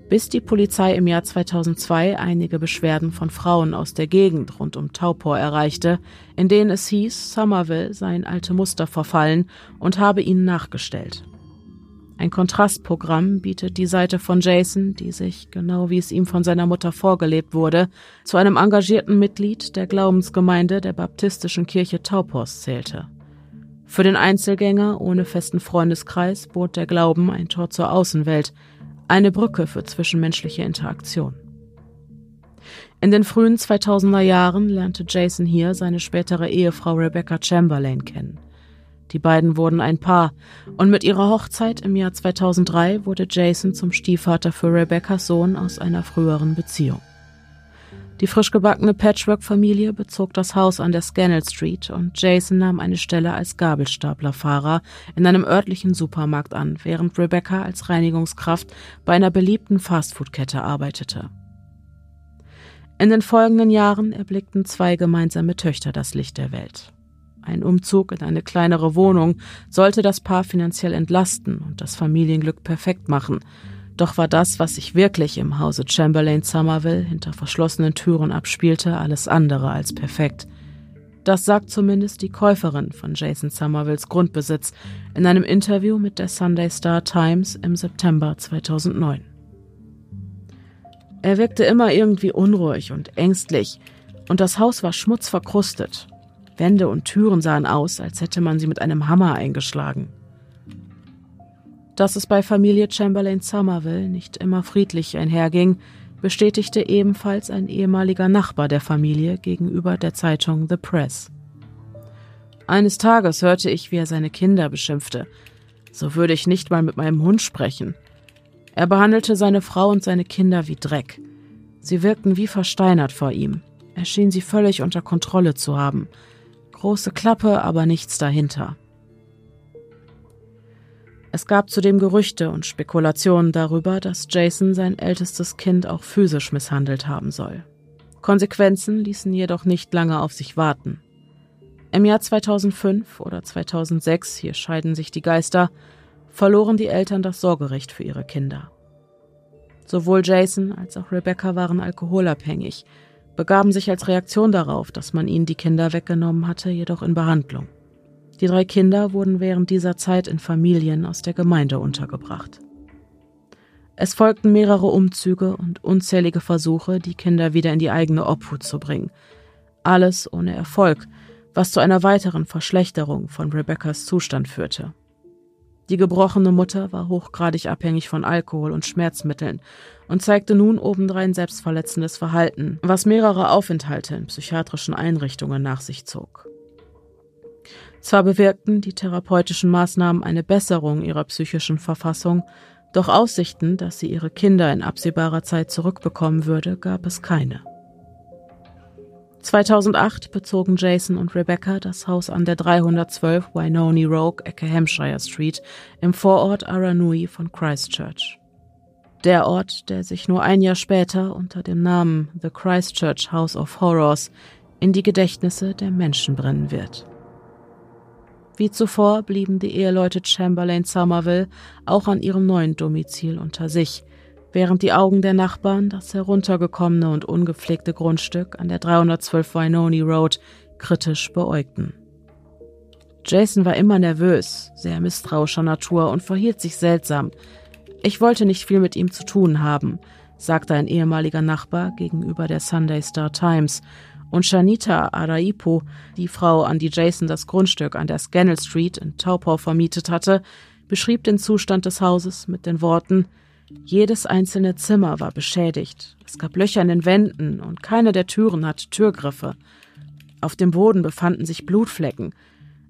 A: bis die Polizei im Jahr 2002 einige Beschwerden von Frauen aus der Gegend rund um Taupor erreichte, in denen es hieß, Somerville sei in alte Muster verfallen und habe ihnen nachgestellt. Ein Kontrastprogramm bietet die Seite von Jason, die sich, genau wie es ihm von seiner Mutter vorgelebt wurde, zu einem engagierten Mitglied der Glaubensgemeinde der baptistischen Kirche Taupors zählte. Für den Einzelgänger ohne festen Freundeskreis bot der Glauben ein Tor zur Außenwelt, eine Brücke für zwischenmenschliche Interaktion. In den frühen 2000er Jahren lernte Jason hier seine spätere Ehefrau Rebecca Chamberlain kennen. Die beiden wurden ein Paar und mit ihrer Hochzeit im Jahr 2003 wurde Jason zum Stiefvater für Rebeccas Sohn aus einer früheren Beziehung. Die frisch gebackene Patchwork-Familie bezog das Haus an der Scannell Street und Jason nahm eine Stelle als Gabelstaplerfahrer in einem örtlichen Supermarkt an, während Rebecca als Reinigungskraft bei einer beliebten Fastfood-Kette arbeitete. In den folgenden Jahren erblickten zwei gemeinsame Töchter das Licht der Welt. Ein Umzug in eine kleinere Wohnung sollte das Paar finanziell entlasten und das Familienglück perfekt machen – doch war das, was sich wirklich im Hause Chamberlain Somerville hinter verschlossenen Türen abspielte, alles andere als perfekt. Das sagt zumindest die Käuferin von Jason Somervilles Grundbesitz in einem Interview mit der Sunday Star Times im September 2009. Er wirkte immer irgendwie unruhig und ängstlich, und das Haus war schmutzverkrustet. Wände und Türen sahen aus, als hätte man sie mit einem Hammer eingeschlagen. Dass es bei Familie Chamberlain Somerville nicht immer friedlich einherging, bestätigte ebenfalls ein ehemaliger Nachbar der Familie gegenüber der Zeitung The Press. Eines Tages hörte ich, wie er seine Kinder beschimpfte. So würde ich nicht mal mit meinem Hund sprechen. Er behandelte seine Frau und seine Kinder wie Dreck. Sie wirkten wie versteinert vor ihm. Er schien sie völlig unter Kontrolle zu haben. Große Klappe, aber nichts dahinter. Es gab zudem Gerüchte und Spekulationen darüber, dass Jason sein ältestes Kind auch physisch misshandelt haben soll. Konsequenzen ließen jedoch nicht lange auf sich warten. Im Jahr 2005 oder 2006, hier scheiden sich die Geister, verloren die Eltern das Sorgerecht für ihre Kinder. Sowohl Jason als auch Rebecca waren alkoholabhängig, begaben sich als Reaktion darauf, dass man ihnen die Kinder weggenommen hatte, jedoch in Behandlung. Die drei Kinder wurden während dieser Zeit in Familien aus der Gemeinde untergebracht. Es folgten mehrere Umzüge und unzählige Versuche, die Kinder wieder in die eigene Obhut zu bringen. Alles ohne Erfolg, was zu einer weiteren Verschlechterung von Rebeccas Zustand führte. Die gebrochene Mutter war hochgradig abhängig von Alkohol und Schmerzmitteln und zeigte nun obendrein selbstverletzendes Verhalten, was mehrere Aufenthalte in psychiatrischen Einrichtungen nach sich zog. Zwar bewirkten die therapeutischen Maßnahmen eine Besserung ihrer psychischen Verfassung, doch Aussichten, dass sie ihre Kinder in absehbarer Zeit zurückbekommen würde, gab es keine. 2008 bezogen Jason und Rebecca das Haus an der 312 Wynoni Rogue, Ecke Hampshire Street, im Vorort Aranui von Christchurch. Der Ort, der sich nur ein Jahr später unter dem Namen The Christchurch House of Horrors in die Gedächtnisse der Menschen brennen wird. Wie zuvor blieben die Eheleute Chamberlain Somerville auch an ihrem neuen Domizil unter sich, während die Augen der Nachbarn das heruntergekommene und ungepflegte Grundstück an der 312 Wynoni Road kritisch beäugten. Jason war immer nervös, sehr misstrauischer Natur und verhielt sich seltsam. Ich wollte nicht viel mit ihm zu tun haben, sagte ein ehemaliger Nachbar gegenüber der Sunday Star Times und Shanita Araipo, die Frau, an die Jason das Grundstück an der Scannell Street in Taupau vermietet hatte, beschrieb den Zustand des Hauses mit den Worten Jedes einzelne Zimmer war beschädigt, es gab Löcher in den Wänden und keine der Türen hatte Türgriffe. Auf dem Boden befanden sich Blutflecken.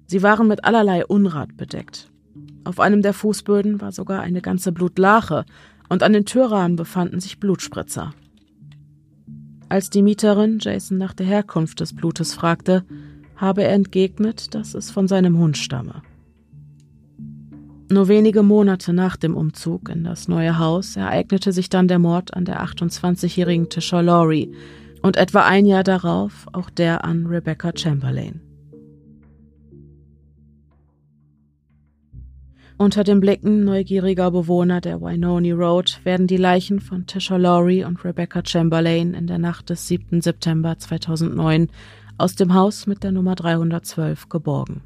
A: Sie waren mit allerlei Unrat bedeckt. Auf einem der Fußböden war sogar eine ganze Blutlache und an den Türrahmen befanden sich Blutspritzer. Als die Mieterin Jason nach der Herkunft des Blutes fragte, habe er entgegnet, dass es von seinem Hund stamme. Nur wenige Monate nach dem Umzug in das neue Haus ereignete sich dann der Mord an der 28-jährigen Tisha Laurie und etwa ein Jahr darauf auch der an Rebecca Chamberlain. Unter den Blicken neugieriger Bewohner der Wynoni Road werden die Leichen von Tisha Lowry und Rebecca Chamberlain in der Nacht des 7. September 2009 aus dem Haus mit der Nummer 312 geborgen.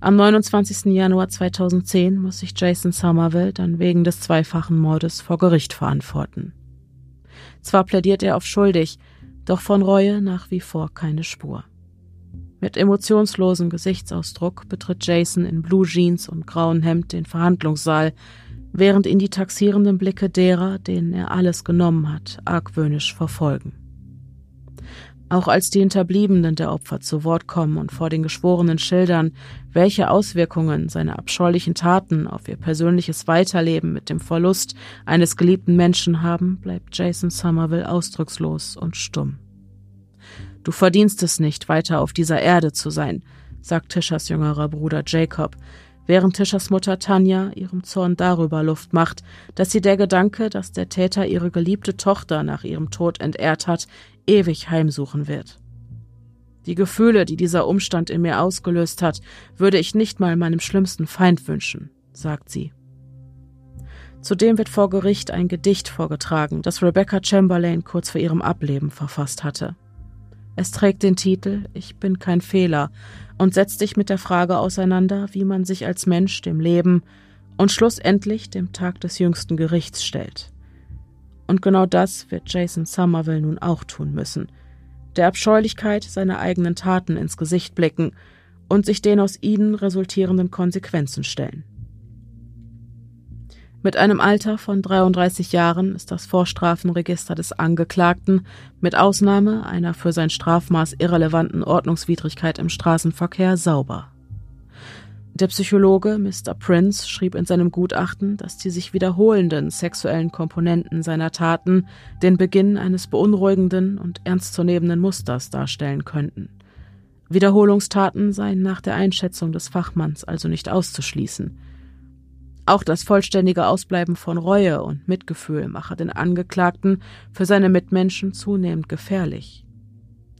A: Am 29. Januar 2010 muss sich Jason Somerville dann wegen des zweifachen Mordes vor Gericht verantworten. Zwar plädiert er auf schuldig, doch von Reue nach wie vor keine Spur. Mit emotionslosem Gesichtsausdruck betritt Jason in Blue Jeans und grauen Hemd den Verhandlungssaal, während ihn die taxierenden Blicke derer, denen er alles genommen hat, argwöhnisch verfolgen. Auch als die Hinterbliebenen der Opfer zu Wort kommen und vor den Geschworenen schildern, welche Auswirkungen seine abscheulichen Taten auf ihr persönliches Weiterleben mit dem Verlust eines geliebten Menschen haben, bleibt Jason Somerville ausdruckslos und stumm. Du verdienst es nicht, weiter auf dieser Erde zu sein, sagt Tischers jüngerer Bruder Jacob, während Tischers Mutter Tanja ihrem Zorn darüber Luft macht, dass sie der Gedanke, dass der Täter ihre geliebte Tochter nach ihrem Tod entehrt hat, ewig heimsuchen wird. Die Gefühle, die dieser Umstand in mir ausgelöst hat, würde ich nicht mal meinem schlimmsten Feind wünschen, sagt sie. Zudem wird vor Gericht ein Gedicht vorgetragen, das Rebecca Chamberlain kurz vor ihrem Ableben verfasst hatte. Es trägt den Titel Ich bin kein Fehler und setzt sich mit der Frage auseinander, wie man sich als Mensch dem Leben und schlussendlich dem Tag des jüngsten Gerichts stellt. Und genau das wird Jason Somerville nun auch tun müssen. Der Abscheulichkeit seiner eigenen Taten ins Gesicht blicken und sich den aus ihnen resultierenden Konsequenzen stellen. Mit einem Alter von 33 Jahren ist das Vorstrafenregister des Angeklagten mit Ausnahme einer für sein Strafmaß irrelevanten Ordnungswidrigkeit im Straßenverkehr sauber. Der Psychologe Mr. Prince schrieb in seinem Gutachten, dass die sich wiederholenden sexuellen Komponenten seiner Taten den Beginn eines beunruhigenden und ernstzunehmenden Musters darstellen könnten. Wiederholungstaten seien nach der Einschätzung des Fachmanns also nicht auszuschließen. Auch das vollständige Ausbleiben von Reue und Mitgefühl mache den Angeklagten für seine Mitmenschen zunehmend gefährlich.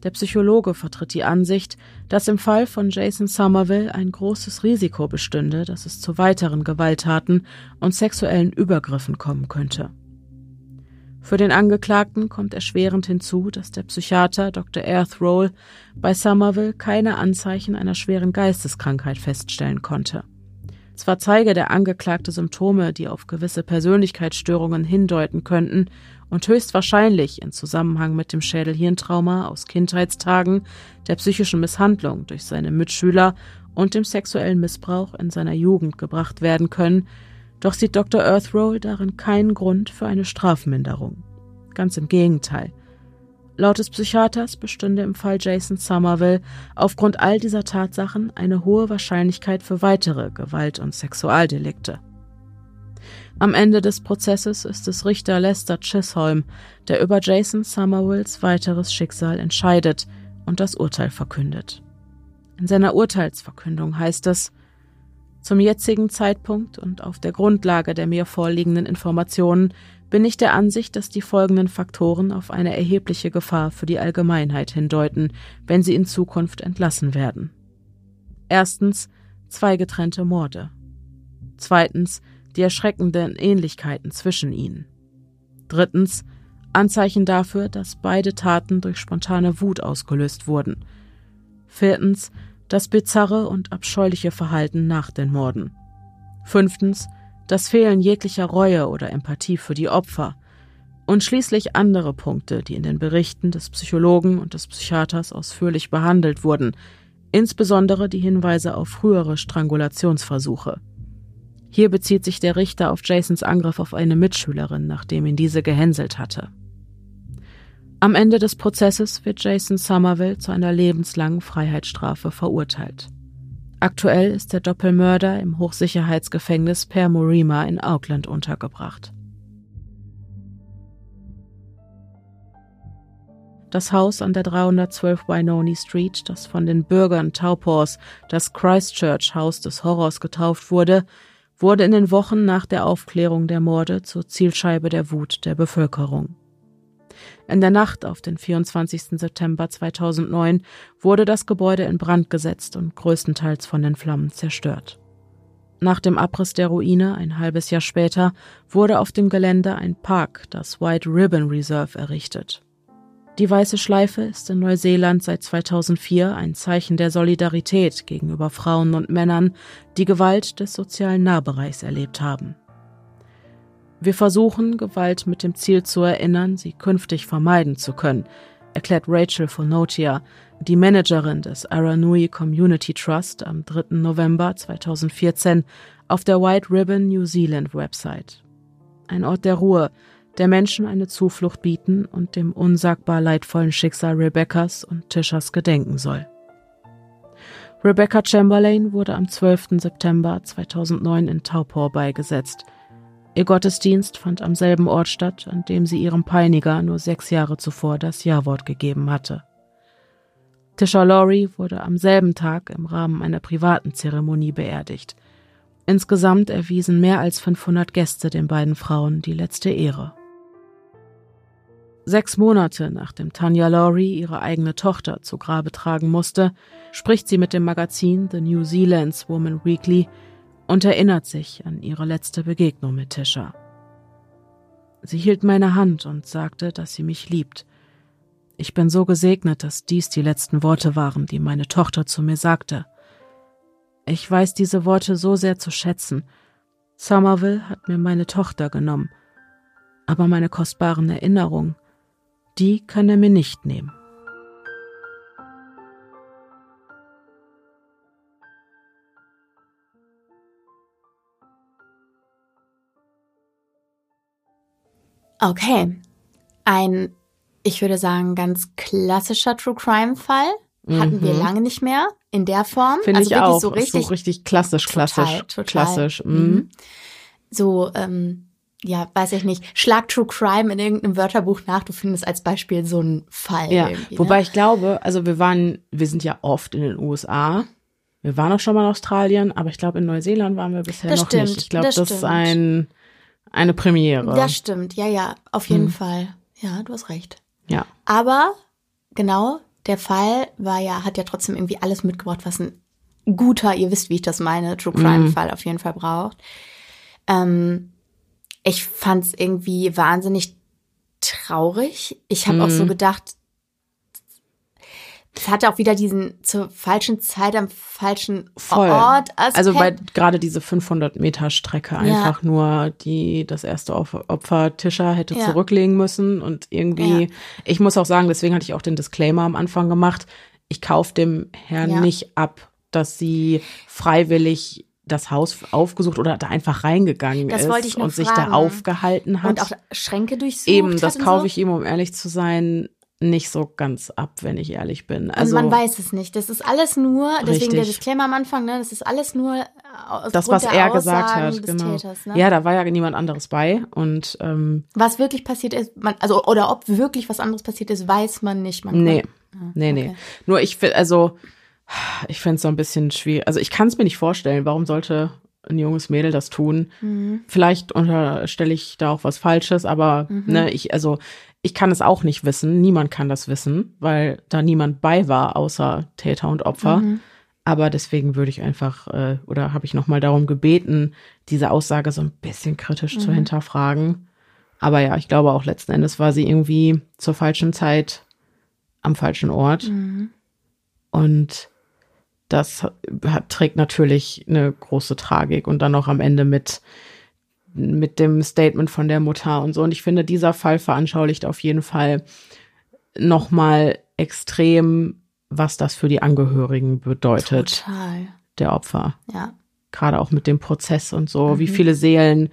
A: Der Psychologe vertritt die Ansicht, dass im Fall von Jason Somerville ein großes Risiko bestünde, dass es zu weiteren Gewalttaten und sexuellen Übergriffen kommen könnte. Für den Angeklagten kommt erschwerend hinzu, dass der Psychiater Dr. Earthroll bei Somerville keine Anzeichen einer schweren Geisteskrankheit feststellen konnte. Zwar zeige der Angeklagte Symptome, die auf gewisse Persönlichkeitsstörungen hindeuten könnten und höchstwahrscheinlich in Zusammenhang mit dem Schädelhirntrauma aus Kindheitstagen, der psychischen Misshandlung durch seine Mitschüler und dem sexuellen Missbrauch in seiner Jugend gebracht werden können, doch sieht Dr. Earthroll darin keinen Grund für eine Strafminderung. Ganz im Gegenteil. Laut des Psychiaters bestünde im Fall Jason Somerville aufgrund all dieser Tatsachen eine hohe Wahrscheinlichkeit für weitere Gewalt- und Sexualdelikte. Am Ende des Prozesses ist es Richter Lester Chisholm, der über Jason Somervilles weiteres Schicksal entscheidet und das Urteil verkündet. In seiner Urteilsverkündung heißt es, zum jetzigen Zeitpunkt und auf der Grundlage der mir vorliegenden Informationen bin ich der Ansicht, dass die folgenden Faktoren auf eine erhebliche Gefahr für die Allgemeinheit hindeuten, wenn sie in Zukunft entlassen werden. Erstens zwei getrennte Morde. Zweitens die erschreckenden Ähnlichkeiten zwischen ihnen. Drittens Anzeichen dafür, dass beide Taten durch spontane Wut ausgelöst wurden. Viertens das bizarre und abscheuliche Verhalten nach den Morden. Fünftens das Fehlen jeglicher Reue oder Empathie für die Opfer und schließlich andere Punkte, die in den Berichten des Psychologen und des Psychiaters ausführlich behandelt wurden, insbesondere die Hinweise auf frühere Strangulationsversuche. Hier bezieht sich der Richter auf Jasons Angriff auf eine Mitschülerin, nachdem ihn diese gehänselt hatte. Am Ende des Prozesses wird Jason Somerville zu einer lebenslangen Freiheitsstrafe verurteilt. Aktuell ist der Doppelmörder im Hochsicherheitsgefängnis Per Morima in Auckland untergebracht. Das Haus an der 312 Wynoni Street, das von den Bürgern Taupors das Christchurch Haus des Horrors getauft wurde, wurde in den Wochen nach der Aufklärung der Morde zur Zielscheibe der Wut der Bevölkerung. In der Nacht auf den 24. September 2009 wurde das Gebäude in Brand gesetzt und größtenteils von den Flammen zerstört. Nach dem Abriss der Ruine, ein halbes Jahr später, wurde auf dem Gelände ein Park, das White Ribbon Reserve, errichtet. Die weiße Schleife ist in Neuseeland seit 2004 ein Zeichen der Solidarität gegenüber Frauen und Männern, die Gewalt des sozialen Nahbereichs erlebt haben. Wir versuchen, Gewalt mit dem Ziel zu erinnern, sie künftig vermeiden zu können, erklärt Rachel Fonotia, die Managerin des Aranui Community Trust am 3. November 2014 auf der White Ribbon New Zealand Website. Ein Ort der Ruhe, der Menschen eine Zuflucht bieten und dem unsagbar leidvollen Schicksal Rebeccas und Tishas gedenken soll. Rebecca Chamberlain wurde am 12. September 2009 in Taupor beigesetzt. Ihr Gottesdienst fand am selben Ort statt, an dem sie ihrem Peiniger nur sechs Jahre zuvor das Ja-Wort gegeben hatte. Tisha Laurie wurde am selben Tag im Rahmen einer privaten Zeremonie beerdigt. Insgesamt erwiesen mehr als 500 Gäste den beiden Frauen die letzte Ehre. Sechs Monate nachdem Tanya Laurie ihre eigene Tochter zu Grabe tragen musste, spricht sie mit dem Magazin The New Zealand's Woman Weekly und erinnert sich an ihre letzte Begegnung mit Tisha. Sie hielt meine Hand und sagte, dass sie mich liebt. Ich bin so gesegnet, dass dies die letzten Worte waren, die meine Tochter zu mir sagte. Ich weiß diese Worte so sehr zu schätzen. Somerville hat mir meine Tochter genommen, aber meine kostbaren Erinnerungen, die kann er mir nicht nehmen.
B: Okay. Ein, ich würde sagen, ganz klassischer True Crime Fall. Hatten mhm. wir lange nicht mehr in der Form.
A: Finde also ich auch. So richtig, so richtig klassisch, klassisch, total, total. klassisch. Mhm. mhm.
B: So, ähm, ja, weiß ich nicht, schlag True Crime in irgendeinem Wörterbuch nach, du findest als Beispiel so einen Fall.
A: Ja, ne? wobei ich glaube, also wir waren, wir sind ja oft in den USA. Wir waren auch schon mal in Australien, aber ich glaube, in Neuseeland waren wir bisher das noch stimmt, nicht. Ich glaube, das, das ist ein, eine Premiere.
B: Das stimmt, ja, ja, auf jeden hm. Fall. Ja, du hast recht.
A: Ja.
B: Aber genau, der Fall war ja, hat ja trotzdem irgendwie alles mitgebracht, was ein guter, ihr wisst, wie ich das meine, True Crime Fall mhm. auf jeden Fall braucht. Ähm, ich fand es irgendwie wahnsinnig traurig. Ich habe mhm. auch so mhm. gedacht, es hatte auch wieder diesen zur falschen Zeit am falschen Voll. Ort.
A: Aspekt. Also bei gerade diese 500 Meter Strecke einfach ja. nur, die das erste Opfer Tischer hätte ja. zurücklegen müssen und irgendwie. Ja. Ich muss auch sagen, deswegen hatte ich auch den Disclaimer am Anfang gemacht. Ich kaufe dem Herrn nicht ab, dass sie freiwillig das Haus aufgesucht oder da einfach reingegangen das ist und sich da aufgehalten hat.
B: Und auch Schränke durchsucht
A: Eben, das kaufe so? ich ihm, um ehrlich zu sein, nicht so ganz ab, wenn ich ehrlich bin.
B: Also und man weiß es nicht. Das ist alles nur, deswegen richtig. der Disclaimer am Anfang, ne, das ist alles nur aus
A: das, was er gesagt hat, genau. Täters, ne? Ja, da war ja niemand anderes bei und ähm,
B: was wirklich passiert ist, man, also oder ob wirklich was anderes passiert ist, weiß man nicht. Man
A: nee, ah, nee, okay. nee. Nur ich finde, also ich finde es so ein bisschen schwierig. Also ich kann es mir nicht vorstellen, warum sollte ein junges Mädel das tun? Mhm. Vielleicht unterstelle ich da auch was Falsches, aber mhm. ne, ich, also ich kann es auch nicht wissen. Niemand kann das wissen, weil da niemand bei war, außer Täter und Opfer. Mhm. Aber deswegen würde ich einfach, äh, oder habe ich nochmal darum gebeten, diese Aussage so ein bisschen kritisch zu mhm. hinterfragen. Aber ja, ich glaube auch letzten Endes war sie irgendwie zur falschen Zeit am falschen Ort. Mhm. Und das hat, trägt natürlich eine große Tragik und dann noch am Ende mit mit dem Statement von der Mutter und so. Und ich finde, dieser Fall veranschaulicht auf jeden Fall nochmal extrem, was das für die Angehörigen bedeutet.
B: Total.
A: Der Opfer.
B: Ja.
A: Gerade auch mit dem Prozess und so, mhm. wie viele Seelen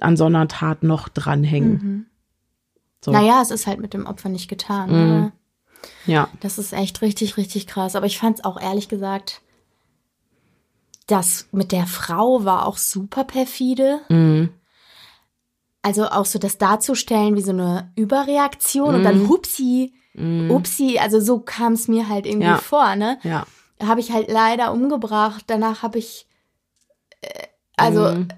A: an so einer Tat noch dranhängen. Mhm.
B: So. Naja, es ist halt mit dem Opfer nicht getan. Mhm.
A: Ja.
B: Das ist echt richtig, richtig krass. Aber ich fand es auch ehrlich gesagt, das mit der Frau war auch super perfide. Mhm. Also auch so das darzustellen wie so eine Überreaktion mhm. und dann hupsi, mhm. upsi, also so kam es mir halt irgendwie ja. vor, ne?
A: Ja.
B: Habe ich halt leider umgebracht. Danach habe ich, äh, also mhm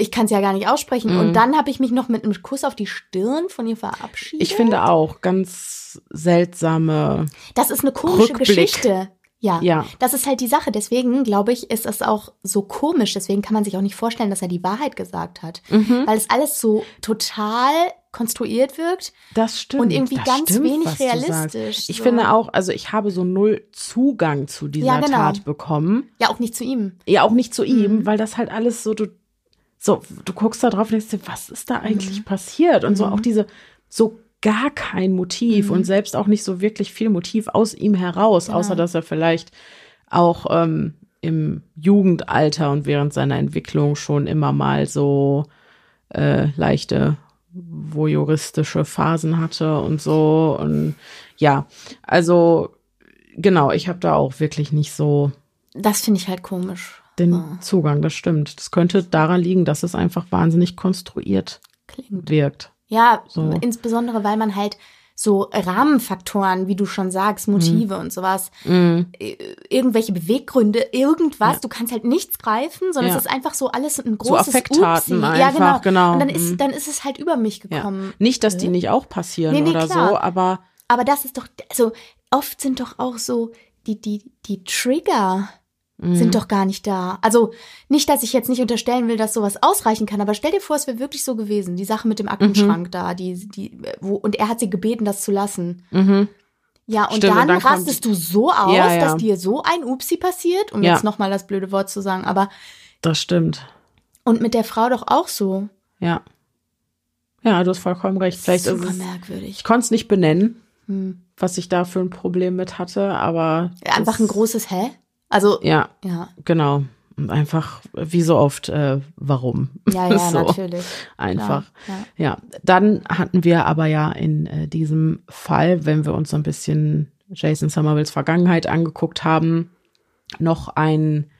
B: ich kann es ja gar nicht aussprechen. Mhm. Und dann habe ich mich noch mit einem Kuss auf die Stirn von ihr verabschiedet.
A: Ich finde auch ganz seltsame.
B: Das ist eine komische Rückblick. Geschichte. Ja, ja, das ist halt die Sache. Deswegen, glaube ich, ist es auch so komisch. Deswegen kann man sich auch nicht vorstellen, dass er die Wahrheit gesagt hat. Mhm. Weil es alles so total konstruiert wirkt.
A: Das stimmt.
B: Und irgendwie ganz
A: stimmt,
B: wenig realistisch.
A: Ich so. finde auch, also ich habe so null Zugang zu dieser ja, genau. Tat bekommen.
B: Ja, auch nicht zu ihm.
A: Ja, auch nicht zu ihm, mhm. weil das halt alles so, so, du guckst da drauf und denkst dir, was ist da eigentlich mhm. passiert? Und so auch diese, so gar kein Motiv mhm. und selbst auch nicht so wirklich viel Motiv aus ihm heraus, genau. außer dass er vielleicht auch ähm, im Jugendalter und während seiner Entwicklung schon immer mal so äh, leichte voyeuristische Phasen hatte und so. Und ja, also genau, ich habe da auch wirklich nicht so.
B: Das finde ich halt komisch.
A: Den oh. Zugang, das stimmt. Das könnte daran liegen, dass es einfach wahnsinnig konstruiert Klingt. wirkt.
B: Ja, so. insbesondere weil man halt so Rahmenfaktoren, wie du schon sagst, Motive mhm. und sowas, mhm. irgendwelche Beweggründe, irgendwas, ja. du kannst halt nichts greifen, sondern ja. es ist einfach so alles ein großes so
A: Affekttaten Upsi. Einfach, ja, genau. genau.
B: Und dann ist, mhm. dann ist es halt über mich gekommen.
A: Ja. Nicht, dass die nicht auch passieren nee, nee, oder klar. so, aber.
B: Aber das ist doch, also oft sind doch auch so die, die, die Trigger mhm. sind doch gar nicht da. Also nicht, dass ich jetzt nicht unterstellen will, dass sowas ausreichen kann, aber stell dir vor, es wäre wirklich so gewesen. Die Sache mit dem Aktenschrank mhm. da, die, die, wo, und er hat sie gebeten, das zu lassen. Mhm. Ja, und Stimmt, dann, dann rastest du so aus, ja, ja. dass dir so ein Upsi passiert, um ja. jetzt nochmal das blöde Wort zu sagen, aber.
A: Das stimmt.
B: Und mit der Frau doch auch so.
A: Ja. Ja, du hast vollkommen recht. Vielleicht
B: Super
A: ist es,
B: merkwürdig.
A: Ich konnte es nicht benennen, hm. was ich da für ein Problem mit hatte, aber.
B: Einfach ein großes Hä? Also
A: ja, ja. genau. Einfach wie so oft, äh, warum?
B: Ja, ja, so. natürlich.
A: Einfach. Klar, ja. ja. Dann hatten wir aber ja in äh, diesem Fall, wenn wir uns so ein bisschen Jason Somervilles Vergangenheit angeguckt haben, noch einen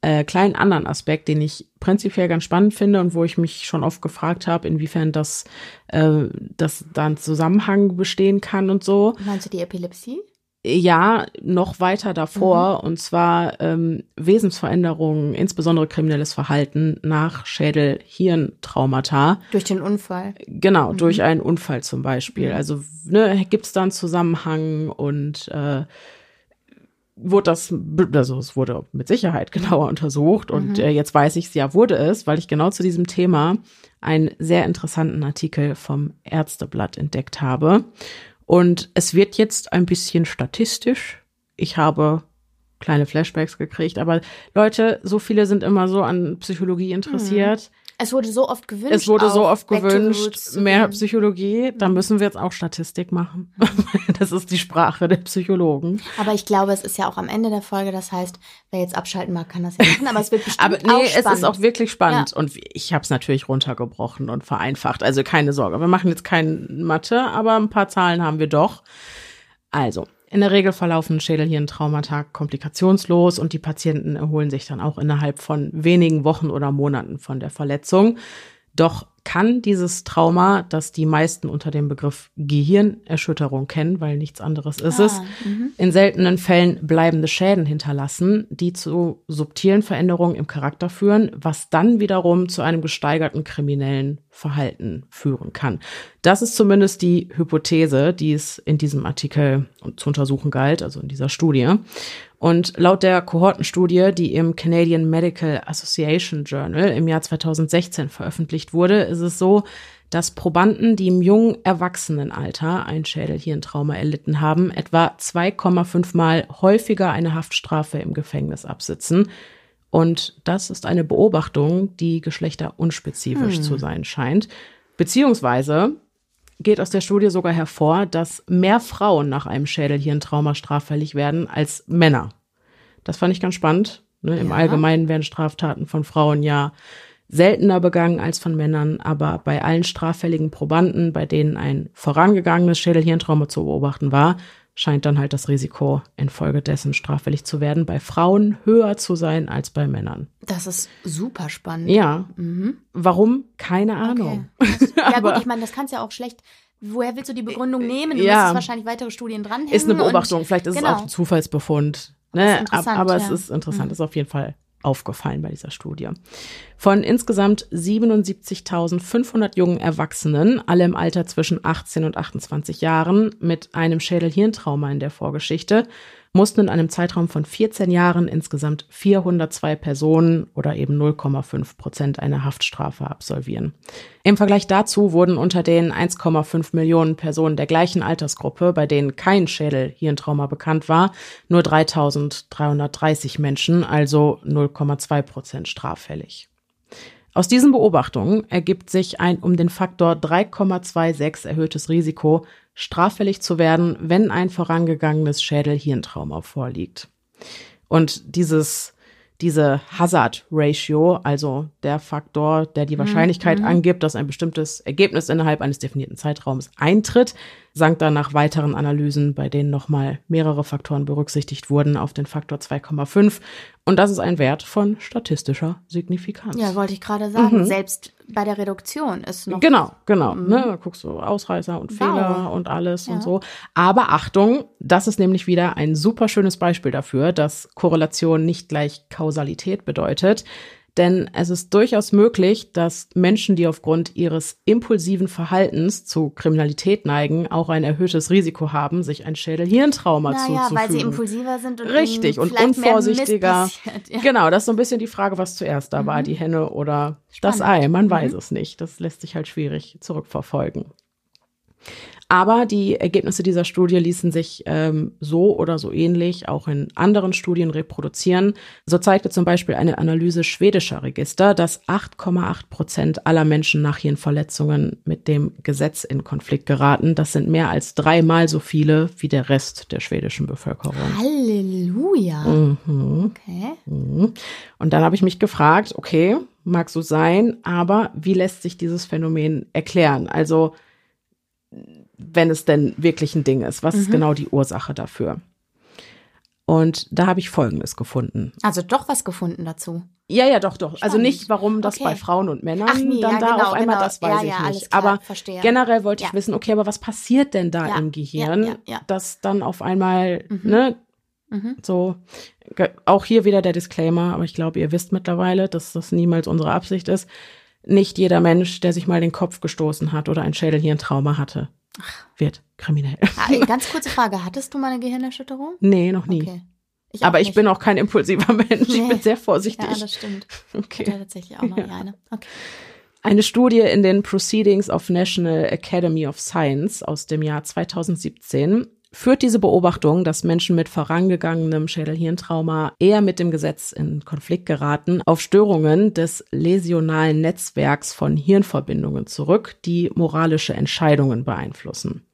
A: äh, kleinen anderen Aspekt, den ich prinzipiell ganz spannend finde und wo ich mich schon oft gefragt habe, inwiefern das, äh, das da ein Zusammenhang bestehen kann und so.
B: Meinst du die Epilepsie?
A: Ja noch weiter davor, mhm. und zwar ähm, Wesensveränderungen, insbesondere kriminelles Verhalten nach Schädel-Hirntraumata.
B: Durch den Unfall.
A: Genau, mhm. durch einen Unfall zum Beispiel. Also ne, gibt es da einen Zusammenhang und äh, wurde das, also es wurde mit Sicherheit genauer untersucht und mhm. äh, jetzt weiß ich es ja, wurde es, weil ich genau zu diesem Thema einen sehr interessanten Artikel vom Ärzteblatt entdeckt habe. Und es wird jetzt ein bisschen statistisch. Ich habe kleine Flashbacks gekriegt, aber Leute, so viele sind immer so an Psychologie interessiert. Hm.
B: Es wurde so oft gewünscht.
A: Es wurde so oft gewünscht, mehr Psychologie. Da müssen wir jetzt auch Statistik machen. das ist die Sprache der Psychologen.
B: Aber ich glaube, es ist ja auch am Ende der Folge. Das heißt, wer jetzt abschalten mag, kann das ja machen. Aber es wird bestimmt Aber nee,
A: es ist auch wirklich spannend. Ja. Und ich habe es natürlich runtergebrochen und vereinfacht. Also keine Sorge. Wir machen jetzt kein Mathe, aber ein paar Zahlen haben wir doch. Also, in der Regel verlaufen Schädelhirntraumata komplikationslos und die Patienten erholen sich dann auch innerhalb von wenigen Wochen oder Monaten von der Verletzung. Doch kann dieses Trauma, das die meisten unter dem Begriff Gehirnerschütterung kennen, weil nichts anderes ist ah, es, mhm. in seltenen Fällen bleibende Schäden hinterlassen, die zu subtilen Veränderungen im Charakter führen, was dann wiederum zu einem gesteigerten kriminellen Verhalten führen kann. Das ist zumindest die Hypothese, die es in diesem Artikel zu untersuchen galt, also in dieser Studie. Und laut der Kohortenstudie, die im Canadian Medical Association Journal im Jahr 2016 veröffentlicht wurde, ist es so, dass Probanden, die im jungen Erwachsenenalter ein Schädelhirntrauma erlitten haben, etwa 2,5 Mal häufiger eine Haftstrafe im Gefängnis absitzen. Und das ist eine Beobachtung, die geschlechterunspezifisch hm. zu sein scheint. Beziehungsweise geht aus der Studie sogar hervor, dass mehr Frauen nach einem Schädelhirntrauma straffällig werden als Männer. Das fand ich ganz spannend. Ne? Im ja. Allgemeinen werden Straftaten von Frauen ja seltener begangen als von Männern, aber bei allen straffälligen Probanden, bei denen ein vorangegangenes Schädelhirntrauma zu beobachten war, scheint dann halt das Risiko infolgedessen straffällig zu werden, bei Frauen höher zu sein als bei Männern.
B: Das ist super spannend.
A: Ja. Mhm. Warum? Keine Ahnung.
B: Okay. ja gut, ich meine, das kannst ja auch schlecht. Woher willst du die Begründung nehmen? Du ja. wahrscheinlich weitere Studien dranhängen.
A: Ist eine Beobachtung. Vielleicht ist genau. es auch ein Zufallsbefund. Ne? Aber ja. es ist interessant. Mhm. Ist auf jeden Fall aufgefallen bei dieser Studie. Von insgesamt 77.500 jungen Erwachsenen, alle im Alter zwischen 18 und 28 Jahren, mit einem Schädelhirntrauma in der Vorgeschichte, mussten in einem Zeitraum von 14 Jahren insgesamt 402 Personen oder eben 0,5 Prozent eine Haftstrafe absolvieren. Im Vergleich dazu wurden unter den 1,5 Millionen Personen der gleichen Altersgruppe, bei denen kein Schädelhirntrauma bekannt war, nur 3330 Menschen, also 0,2 Prozent straffällig. Aus diesen Beobachtungen ergibt sich ein um den Faktor 3,26 erhöhtes Risiko, straffällig zu werden, wenn ein vorangegangenes Schädel-Hirntrauma vorliegt. Und dieses diese Hazard Ratio, also der Faktor, der die mhm, Wahrscheinlichkeit mhm. angibt, dass ein bestimmtes Ergebnis innerhalb eines definierten Zeitraums eintritt, sank dann nach weiteren Analysen, bei denen nochmal mehrere Faktoren berücksichtigt wurden, auf den Faktor 2,5. Und das ist ein Wert von statistischer Signifikanz.
B: Ja, wollte ich gerade sagen. Mhm. Selbst bei der Reduktion ist noch.
A: Genau, genau. Mhm. Ne, da guckst du Ausreißer und Fehler wow. und alles ja. und so. Aber Achtung, das ist nämlich wieder ein super schönes Beispiel dafür, dass Korrelation nicht gleich Kausalität bedeutet. Denn es ist durchaus möglich, dass Menschen, die aufgrund ihres impulsiven Verhaltens zu Kriminalität neigen, auch ein erhöhtes Risiko haben, sich ein Schädel-Hirntrauma naja, zuzufügen.
B: weil sie impulsiver sind und
A: Richtig, und unvorsichtiger. Ja. Genau, das ist so ein bisschen die Frage, was zuerst da mhm. war, die Henne oder Spannend. das Ei. Man mhm. weiß es nicht. Das lässt sich halt schwierig zurückverfolgen. Aber die Ergebnisse dieser Studie ließen sich ähm, so oder so ähnlich auch in anderen Studien reproduzieren. So zeigte zum Beispiel eine Analyse schwedischer Register, dass 8,8 Prozent aller Menschen nach Hirnverletzungen mit dem Gesetz in Konflikt geraten. Das sind mehr als dreimal so viele wie der Rest der schwedischen Bevölkerung.
B: Halleluja. Mhm. Okay.
A: Mhm. Und dann habe ich mich gefragt, okay, mag so sein, aber wie lässt sich dieses Phänomen erklären? Also wenn es denn wirklich ein Ding ist. Was mhm. ist genau die Ursache dafür? Und da habe ich Folgendes gefunden.
B: Also doch was gefunden dazu.
A: Ja, ja, doch, doch. Also Spannend. Also nicht, warum das okay. bei Frauen und Männern nee, dann ja, da genau, auf einmal, genau. das weiß ja, ich ja, nicht. Klar, aber verstehe. generell wollte ich wissen, okay, aber was passiert denn da im Gehirn, dass dann auf einmal, mhm. ne, mhm. so, auch hier wieder der Disclaimer, aber ich glaube, ihr wisst mittlerweile, dass das niemals unsere Absicht ist. Nicht jeder Mensch, der sich mal den Kopf gestoßen hat oder ein Schädelhirntrauma hatte, wird kriminell.
B: Ah, ganz kurze Frage, hattest du mal eine Gehirnerschütterung?
A: Nee, noch nie. Okay. Ich Aber ich bin auch kein impulsiver Mensch. Nee. Ich bin sehr vorsichtig.
B: Ja, das stimmt. Okay. Ich hatte tatsächlich auch noch ja. eine. Okay.
A: Eine Studie in den Proceedings of National Academy of Science aus dem Jahr 2017 führt diese Beobachtung, dass Menschen mit vorangegangenem Schädelhirntrauma eher mit dem Gesetz in Konflikt geraten, auf Störungen des läsionalen Netzwerks von Hirnverbindungen zurück, die moralische Entscheidungen beeinflussen.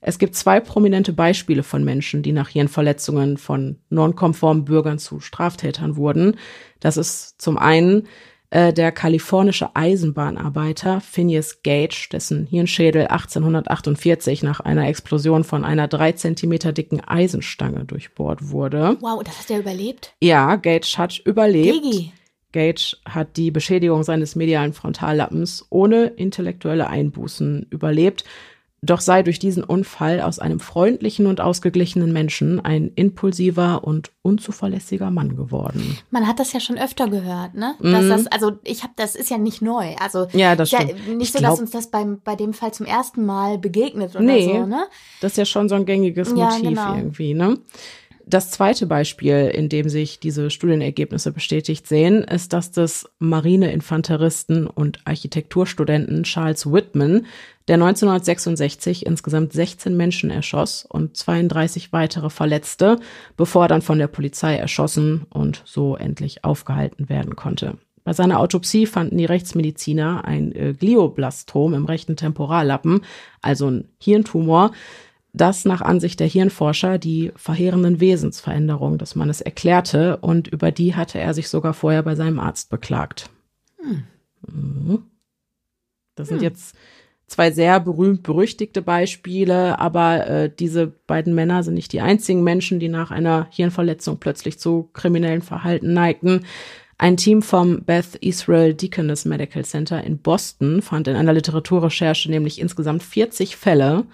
A: Es gibt zwei prominente Beispiele von Menschen, die nach Hirnverletzungen von nonkonformen Bürgern zu Straftätern wurden. Das ist zum einen äh, der kalifornische Eisenbahnarbeiter Phineas Gage, dessen Hirnschädel 1848 nach einer Explosion von einer drei Zentimeter dicken Eisenstange durchbohrt wurde.
B: Wow, das hat er überlebt?
A: Ja, Gage hat überlebt. Digi. Gage hat die Beschädigung seines medialen Frontallappens ohne intellektuelle Einbußen überlebt doch sei durch diesen Unfall aus einem freundlichen und ausgeglichenen Menschen ein impulsiver und unzuverlässiger Mann geworden.
B: Man hat das ja schon öfter gehört, ne? Dass mhm. das, also ich habe, das ist ja nicht neu. Also
A: ja, das
B: stimmt. Ja nicht ich so, glaub, dass uns das beim, bei dem Fall zum ersten Mal begegnet oder
A: nee,
B: so, ne?
A: Das ist ja schon so ein gängiges Motiv ja, genau. irgendwie, ne? Das zweite Beispiel, in dem sich diese Studienergebnisse bestätigt sehen, ist das des Marineinfanteristen und Architekturstudenten Charles Whitman, der 1966 insgesamt 16 Menschen erschoss und 32 weitere verletzte, bevor er dann von der Polizei erschossen und so endlich aufgehalten werden konnte. Bei seiner Autopsie fanden die Rechtsmediziner ein äh, Glioblastom im rechten Temporallappen, also ein Hirntumor, das nach Ansicht der Hirnforscher die verheerenden Wesensveränderungen des Mannes erklärte und über die hatte er sich sogar vorher bei seinem Arzt beklagt. Hm. Mhm. Das sind hm. jetzt zwei sehr berühmt berüchtigte Beispiele, aber äh, diese beiden Männer sind nicht die einzigen Menschen, die nach einer Hirnverletzung plötzlich zu kriminellen Verhalten neigten. Ein Team vom Beth Israel Deaconess Medical Center in Boston fand in einer Literaturrecherche nämlich insgesamt 40 Fälle,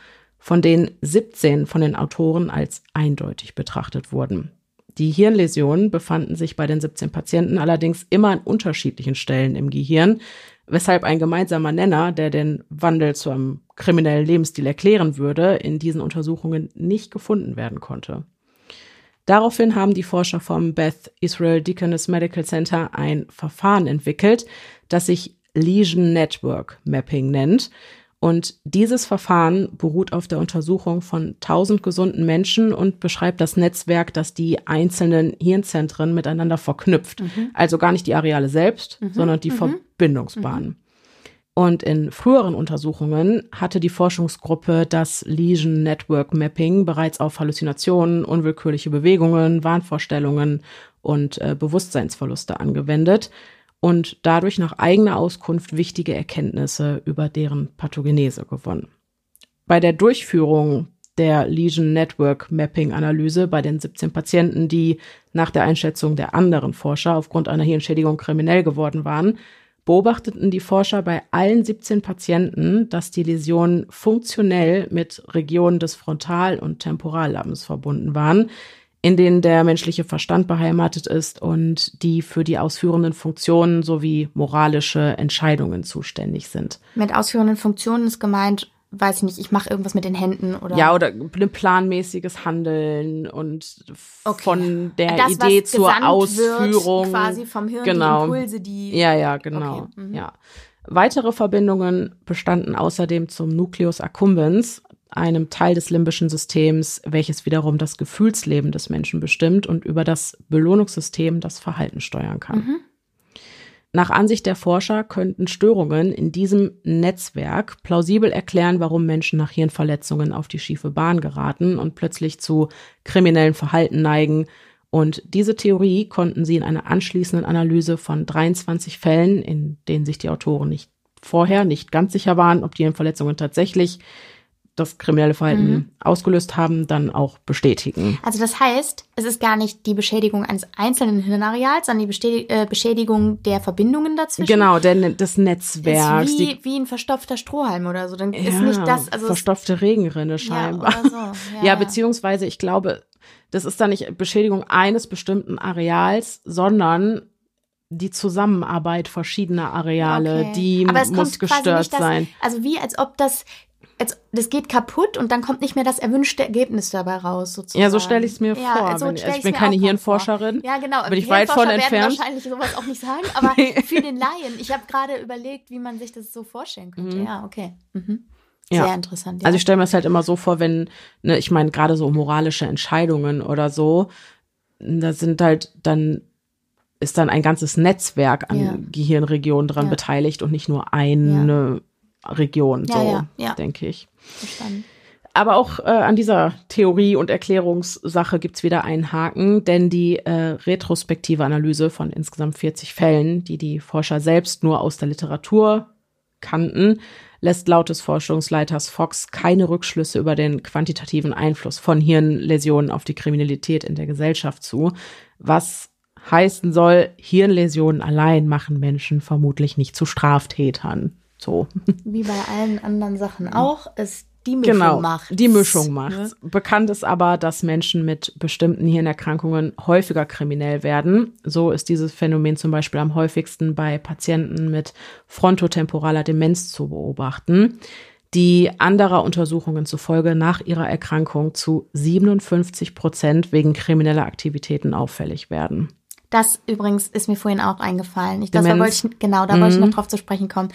A: von denen 17 von den Autoren als eindeutig betrachtet wurden. Die Hirnläsionen befanden sich bei den 17 Patienten allerdings immer an unterschiedlichen Stellen im Gehirn, weshalb ein gemeinsamer Nenner, der den Wandel zu einem kriminellen Lebensstil erklären würde, in diesen Untersuchungen nicht gefunden werden konnte. Daraufhin haben die Forscher vom Beth Israel Deaconess Medical Center ein Verfahren entwickelt, das sich Lesion Network Mapping nennt. Und dieses Verfahren beruht auf der Untersuchung von 1000 gesunden Menschen und beschreibt das Netzwerk, das die einzelnen Hirnzentren miteinander verknüpft. Mhm. Also gar nicht die Areale selbst, mhm. sondern die mhm. Verbindungsbahnen. Und in früheren Untersuchungen hatte die Forschungsgruppe das Lesion Network Mapping bereits auf Halluzinationen, unwillkürliche Bewegungen, Wahnvorstellungen und äh, Bewusstseinsverluste angewendet und dadurch nach eigener Auskunft wichtige Erkenntnisse über deren Pathogenese gewonnen. Bei der Durchführung der Lesion Network Mapping Analyse bei den 17 Patienten, die nach der Einschätzung der anderen Forscher aufgrund einer Hirnschädigung kriminell geworden waren, beobachteten die Forscher bei allen 17 Patienten, dass die Läsionen funktionell mit Regionen des Frontal- und Temporallappens verbunden waren, in denen der menschliche Verstand beheimatet ist und die für die ausführenden Funktionen sowie moralische Entscheidungen zuständig sind.
B: Mit ausführenden Funktionen ist gemeint weiß ich nicht, ich mache irgendwas mit den Händen oder.
A: Ja, oder ein planmäßiges Handeln und okay. von der das, Idee zur Ausführung.
B: quasi vom Hirn,
A: genau.
B: die Impulse, die.
A: Ja, ja, genau. Okay. Mhm. Ja. Weitere Verbindungen bestanden außerdem zum Nucleus accumbens, einem Teil des limbischen Systems, welches wiederum das Gefühlsleben des Menschen bestimmt und über das Belohnungssystem das Verhalten steuern kann. Mhm. Nach Ansicht der Forscher könnten Störungen in diesem Netzwerk plausibel erklären, warum Menschen nach Hirnverletzungen auf die schiefe Bahn geraten und plötzlich zu kriminellen Verhalten neigen. Und diese Theorie konnten sie in einer anschließenden Analyse von 23 Fällen, in denen sich die Autoren nicht vorher nicht ganz sicher waren, ob die Hirnverletzungen tatsächlich das kriminelle Verhalten mhm. ausgelöst haben, dann auch bestätigen.
B: Also das heißt, es ist gar nicht die Beschädigung eines einzelnen Hirnareals, sondern die äh, Beschädigung der Verbindungen dazwischen.
A: Genau, der, ne-, des Netzwerks.
B: Ist wie, wie ein verstopfter Strohhalm oder so. Dann ja, ist nicht das, also
A: verstopfte Regenrinne scheinbar. Ja, so. ja, ja, beziehungsweise ich glaube, das ist dann nicht Beschädigung eines bestimmten Areals, sondern die Zusammenarbeit verschiedener Areale, okay. die muss gestört das, sein.
B: Also wie als ob das als, das geht kaputt und dann kommt nicht mehr das erwünschte Ergebnis dabei raus, sozusagen.
A: Ja, so stelle ich es mir ja, vor. So ich, also ich bin keine Hirnforscherin.
B: Ja, genau.
A: Bin ich weit von entfernt.
B: Ich wahrscheinlich sowas auch nicht sagen, aber für den Laien. Ich habe gerade überlegt, wie man sich das so vorstellen könnte. Mhm. Ja, okay. Mhm. Sehr ja. interessant.
A: Ja. Also ich stelle mir es halt immer so vor, wenn, ne, ich meine, gerade so moralische Entscheidungen oder so, da sind halt dann ist dann ein ganzes Netzwerk an ja. Gehirnregionen dran beteiligt und nicht nur eine Region, ja, so ja, ja. denke ich. Verstanden. Aber auch äh, an dieser Theorie- und Erklärungssache gibt's wieder einen Haken, denn die äh, retrospektive Analyse von insgesamt 40 Fällen, die die Forscher selbst nur aus der Literatur kannten, lässt laut des Forschungsleiters Fox keine Rückschlüsse über den quantitativen Einfluss von Hirnläsionen auf die Kriminalität in der Gesellschaft zu, was heißen soll, Hirnläsionen allein machen Menschen vermutlich nicht zu Straftätern. So.
B: Wie bei allen anderen Sachen auch, ist die Mischung
A: genau,
B: macht.
A: Die Mischung macht. Ne? Bekannt ist aber, dass Menschen mit bestimmten Hirnerkrankungen häufiger kriminell werden. So ist dieses Phänomen zum Beispiel am häufigsten bei Patienten mit frontotemporaler Demenz zu beobachten, die anderer Untersuchungen zufolge nach ihrer Erkrankung zu 57 Prozent wegen krimineller Aktivitäten auffällig werden.
B: Das übrigens ist mir vorhin auch eingefallen. Ich, das da wollte ich, genau, da mhm. wollte ich noch mhm. drauf zu sprechen kommen.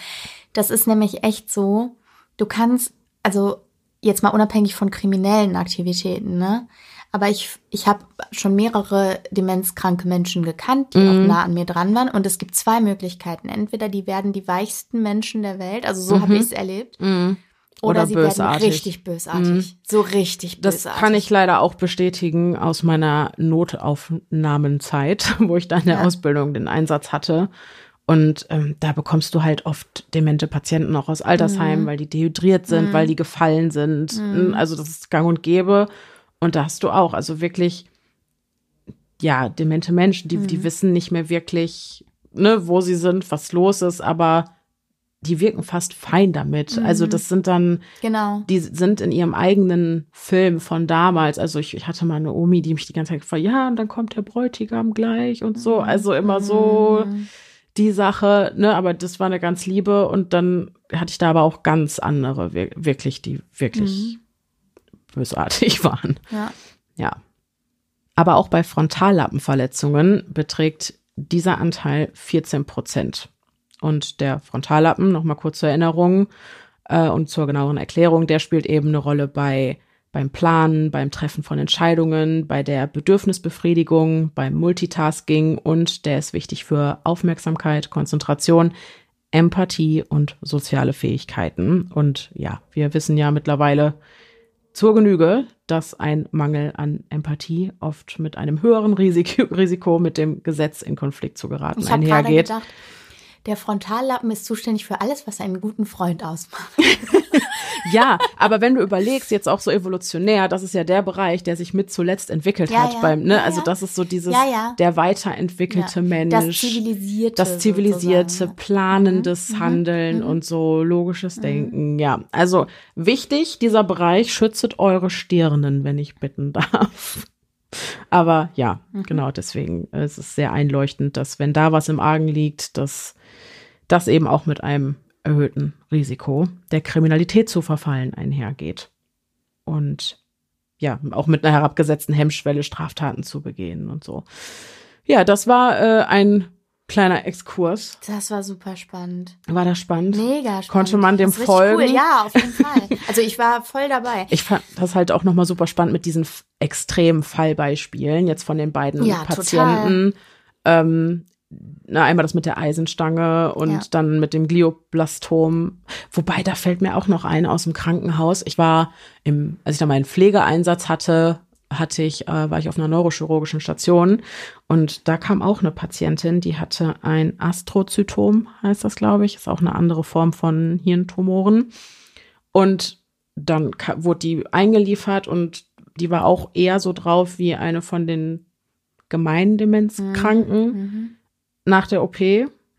B: Das ist nämlich echt so, du kannst, also jetzt mal unabhängig von kriminellen Aktivitäten, ne? Aber ich, ich habe schon mehrere demenzkranke Menschen gekannt, die mhm. auch nah an mir dran waren. Und es gibt zwei Möglichkeiten. Entweder die werden die weichsten Menschen der Welt, also so mhm. habe ich es erlebt, mhm. Oder, Oder sie bösartig. werden richtig bösartig. Mhm. So richtig
A: bösartig. Das kann ich leider auch bestätigen aus meiner Notaufnahmenzeit, wo ich da in der ja. Ausbildung den Einsatz hatte. Und ähm, da bekommst du halt oft demente Patienten auch aus Altersheimen, mhm. weil die dehydriert sind, mhm. weil die gefallen sind. Mhm. Also das ist gang und gäbe. Und da hast du auch, also wirklich, ja, demente Menschen, die, die mhm. wissen nicht mehr wirklich, ne, wo sie sind, was los ist, aber die wirken fast fein damit. Mhm. Also das sind dann,
B: genau.
A: die sind in ihrem eigenen Film von damals. Also ich, ich hatte mal eine Omi, die mich die ganze Zeit gefragt, ja, und dann kommt der Bräutigam gleich und so. Also immer so mhm. Die Sache, ne, aber das war eine ganz liebe und dann hatte ich da aber auch ganz andere, wirklich, die wirklich mhm. bösartig waren.
B: Ja.
A: Ja. Aber auch bei Frontallappenverletzungen beträgt dieser Anteil 14 Prozent. Und der Frontallappen, nochmal kurz zur Erinnerung äh, und zur genaueren Erklärung, der spielt eben eine Rolle bei beim Planen, beim Treffen von Entscheidungen, bei der Bedürfnisbefriedigung, beim Multitasking und der ist wichtig für Aufmerksamkeit, Konzentration, Empathie und soziale Fähigkeiten. Und ja, wir wissen ja mittlerweile zur Genüge, dass ein Mangel an Empathie oft mit einem höheren Risiko, Risiko mit dem Gesetz in Konflikt zu geraten ich einhergeht. Gedacht,
B: der Frontallappen ist zuständig für alles, was einen guten Freund ausmacht.
A: ja, aber wenn du überlegst, jetzt auch so evolutionär, das ist ja der Bereich, der sich mit zuletzt entwickelt ja, hat ja. beim, ne, ja, also das ist so dieses, der weiterentwickelte Mensch. Das zivilisierte. Das zivilisierte, planendes mhm. Handeln mhm. und so logisches mhm. Denken, ja. Also wichtig, dieser Bereich, schützet eure Stirnen, wenn ich bitten darf. Aber ja, mhm. genau deswegen es ist es sehr einleuchtend, dass wenn da was im Argen liegt, dass das eben auch mit einem erhöhten Risiko der Kriminalität zu verfallen einhergeht. Und ja, auch mit einer herabgesetzten Hemmschwelle Straftaten zu begehen und so. Ja, das war äh, ein kleiner Exkurs.
B: Das war super spannend.
A: War das spannend?
B: Mega spannend.
A: Konnte man dem folgen? Cool.
B: Ja, auf jeden Fall. Also ich war voll dabei.
A: Ich fand das halt auch nochmal super spannend mit diesen extremen Fallbeispielen jetzt von den beiden ja, Patienten. Ähm, na, einmal das mit der Eisenstange und ja. dann mit dem Glioblastom. Wobei, da fällt mir auch noch ein aus dem Krankenhaus. Ich war im, als ich da meinen Pflegeeinsatz hatte, hatte ich, äh, war ich auf einer neurochirurgischen Station und da kam auch eine Patientin, die hatte ein Astrozytom, heißt das, glaube ich, ist auch eine andere Form von Hirntumoren. Und dann wurde die eingeliefert und die war auch eher so drauf wie eine von den Gemeindemenzkranken. Mhm. mhm nach der OP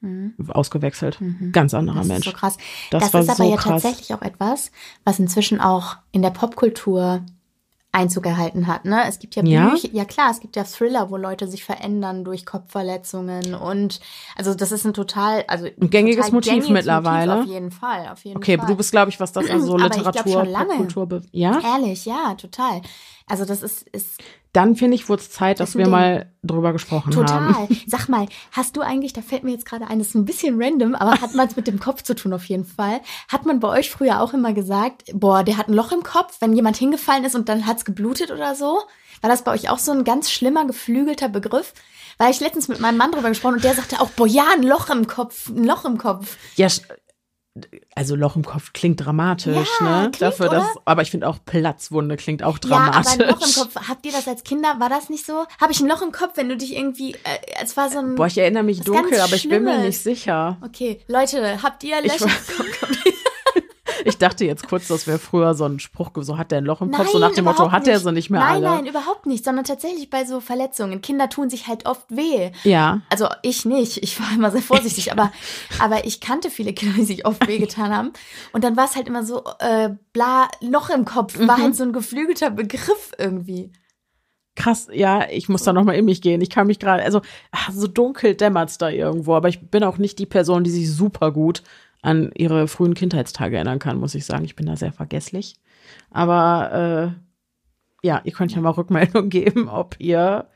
A: mhm. ausgewechselt. Mhm. Ganz anderer
B: das
A: Mensch.
B: Ist so krass. Das, das ist aber so ja krass. tatsächlich auch etwas, was inzwischen auch in der Popkultur Einzug erhalten hat. Ne? Es gibt ja, ja Bücher, ja klar, es gibt ja Thriller, wo Leute sich verändern durch Kopfverletzungen und also das ist ein total, also
A: ein gängiges total Motiv gängiges
B: mittlerweile. Motiv auf jeden Fall, auf jeden
A: okay,
B: Fall.
A: du bist, glaube ich, was das also Literatur, Popkultur, ja?
B: Ehrlich, ja, total. Also das ist, ist
A: dann finde ich, wurde es Zeit, dass wir Ding. mal drüber gesprochen
B: Total.
A: haben.
B: Total. Sag mal, hast du eigentlich, da fällt mir jetzt gerade ein, das ist ein bisschen random, aber hat man es mit dem Kopf zu tun auf jeden Fall. Hat man bei euch früher auch immer gesagt, boah, der hat ein Loch im Kopf, wenn jemand hingefallen ist und dann hat's geblutet oder so? War das bei euch auch so ein ganz schlimmer, geflügelter Begriff? Weil ich letztens mit meinem Mann drüber gesprochen und der sagte auch, boah, ja, ein Loch im Kopf, ein Loch im Kopf.
A: Ja, also Loch im Kopf klingt dramatisch, ja, ne? Klingt, Dafür, dass, aber ich finde auch Platzwunde klingt auch dramatisch. Ja, aber
B: ein Loch im Kopf, habt ihr das als Kinder, war das nicht so? Habe ich ein Loch im Kopf, wenn du dich irgendwie, äh, es war so ein.
A: Boah, ich erinnere mich dunkel, aber ich bin mir nicht sicher.
B: Okay, Leute, habt ihr Löcher im Kopf?
A: Ich dachte jetzt kurz, das wäre früher so ein Spruch, so hat der ein Loch im Kopf, nein, so nach dem Motto, hat er so nicht mehr
B: nein,
A: alle.
B: Nein, nein, überhaupt nicht, sondern tatsächlich bei so Verletzungen. Kinder tun sich halt oft weh.
A: Ja.
B: Also ich nicht, ich war immer sehr vorsichtig, aber, aber ich kannte viele Kinder, die sich oft wehgetan haben. Und dann war es halt immer so, äh, bla, Loch im Kopf, war mhm. halt so ein geflügelter Begriff irgendwie
A: krass, ja, ich muss da nochmal in mich gehen. Ich kann mich gerade, also ach, so dunkel dämmert's da irgendwo, aber ich bin auch nicht die Person, die sich super gut an ihre frühen Kindheitstage erinnern kann, muss ich sagen. Ich bin da sehr vergesslich. Aber äh, ja, ihr könnt ja mal Rückmeldung geben, ob ihr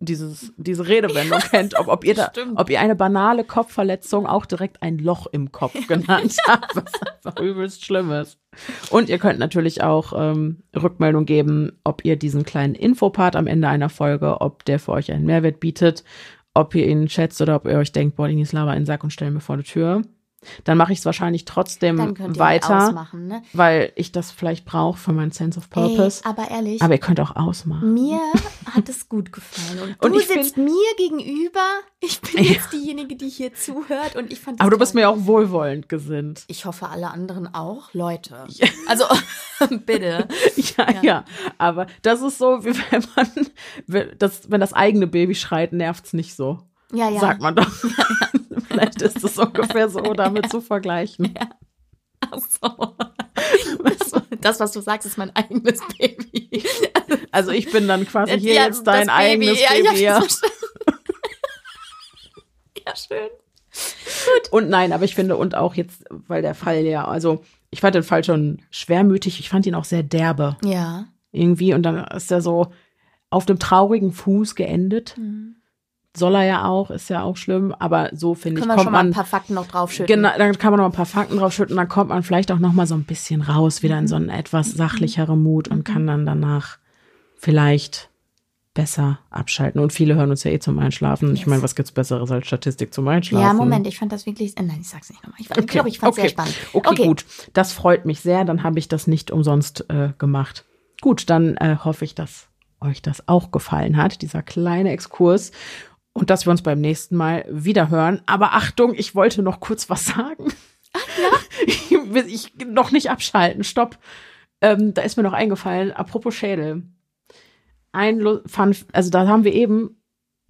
A: dieses, diese Redewendung kennt, ob, ob, ihr da, ob ihr eine banale Kopfverletzung auch direkt ein Loch im Kopf genannt habt, was einfach übelst schlimm ist. Und ihr könnt natürlich auch ähm, Rückmeldung geben, ob ihr diesen kleinen Infopart am Ende einer Folge, ob der für euch einen Mehrwert bietet ob ihr ihn schätzt oder ob ihr euch denkt, boah, ist Lava in den Sack und stellen mir vor die Tür. Dann mache ich es wahrscheinlich trotzdem weiter, ne? weil ich das vielleicht brauche für meinen Sense of Purpose.
B: Ey, aber ehrlich.
A: Aber ihr könnt auch ausmachen.
B: Mir hat es gut gefallen. Und, und du sitzt find, mir gegenüber. Ich bin ja. jetzt diejenige, die hier zuhört und ich fand.
A: Aber du bist mir auch wohlwollend gesinnt.
B: Ich hoffe, alle anderen auch, Leute. Ja. Also bitte.
A: Ja, ja, ja, Aber das ist so, wie wenn man, das, wenn das eigene Baby schreit, nervt es nicht so.
B: Ja, ja.
A: Sagt man doch. Vielleicht ist es ungefähr so damit ja. zu vergleichen. Ja.
B: Ach so. Das, was du sagst, ist mein eigenes Baby.
A: Also ich bin dann quasi hier ja, jetzt dein eigenes Baby. Baby. Ja,
B: ja, schön.
A: Gut. Und nein, aber ich finde, und auch jetzt, weil der Fall ja, also ich fand den Fall schon schwermütig, ich fand ihn auch sehr derbe.
B: Ja.
A: Irgendwie, und dann ist er so, auf dem traurigen Fuß geendet. Mhm. Soll er ja auch, ist ja auch schlimm, aber so finde ich,
B: kommt schon mal ein paar Fakten noch draufschütten.
A: Genau, dann kann man noch ein paar Fakten draufschütten, dann kommt man vielleicht auch noch mal so ein bisschen raus, wieder in so einen etwas sachlicheren Mut und kann dann danach vielleicht besser abschalten. Und viele hören uns ja eh zum Einschlafen. Yes. Ich meine, was gibt's Besseres als Statistik zum Einschlafen?
B: Ja, Moment, ich fand das wirklich. Äh, nein, ich sag's nicht nochmal. Ich, okay. glaube, ich fand's okay. sehr spannend.
A: Okay, okay, gut. Das freut mich sehr. Dann habe ich das nicht umsonst äh, gemacht. Gut, dann äh, hoffe ich, dass euch das auch gefallen hat, dieser kleine Exkurs. Und dass wir uns beim nächsten Mal wieder hören. Aber Achtung, ich wollte noch kurz was sagen.
B: Ach, ja?
A: ich, ich noch nicht abschalten. Stopp. Ähm, da ist mir noch eingefallen, apropos Schädel ein Fun, also da haben wir eben,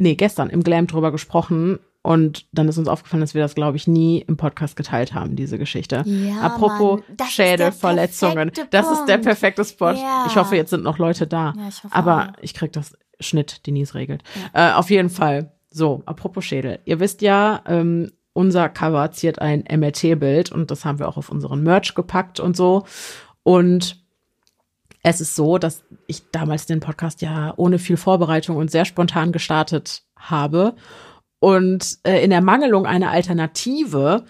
A: nee, gestern im Glam drüber gesprochen und dann ist uns aufgefallen, dass wir das, glaube ich, nie im Podcast geteilt haben, diese Geschichte.
B: Ja,
A: Apropos Schädelverletzungen. Das ist der perfekte Spot. Ja. Ich hoffe, jetzt sind noch Leute da. Ja, ich hoffe Aber auch. ich krieg das Schnitt, Denise regelt. Äh, auf jeden Fall. So, apropos Schädel. Ihr wisst ja, ähm, unser Cover ziert ein MRT-Bild und das haben wir auch auf unseren Merch gepackt und so. Und es ist so, dass ich damals den Podcast ja ohne viel Vorbereitung und sehr spontan gestartet habe. Und äh, in der Mangelung einer Alternative,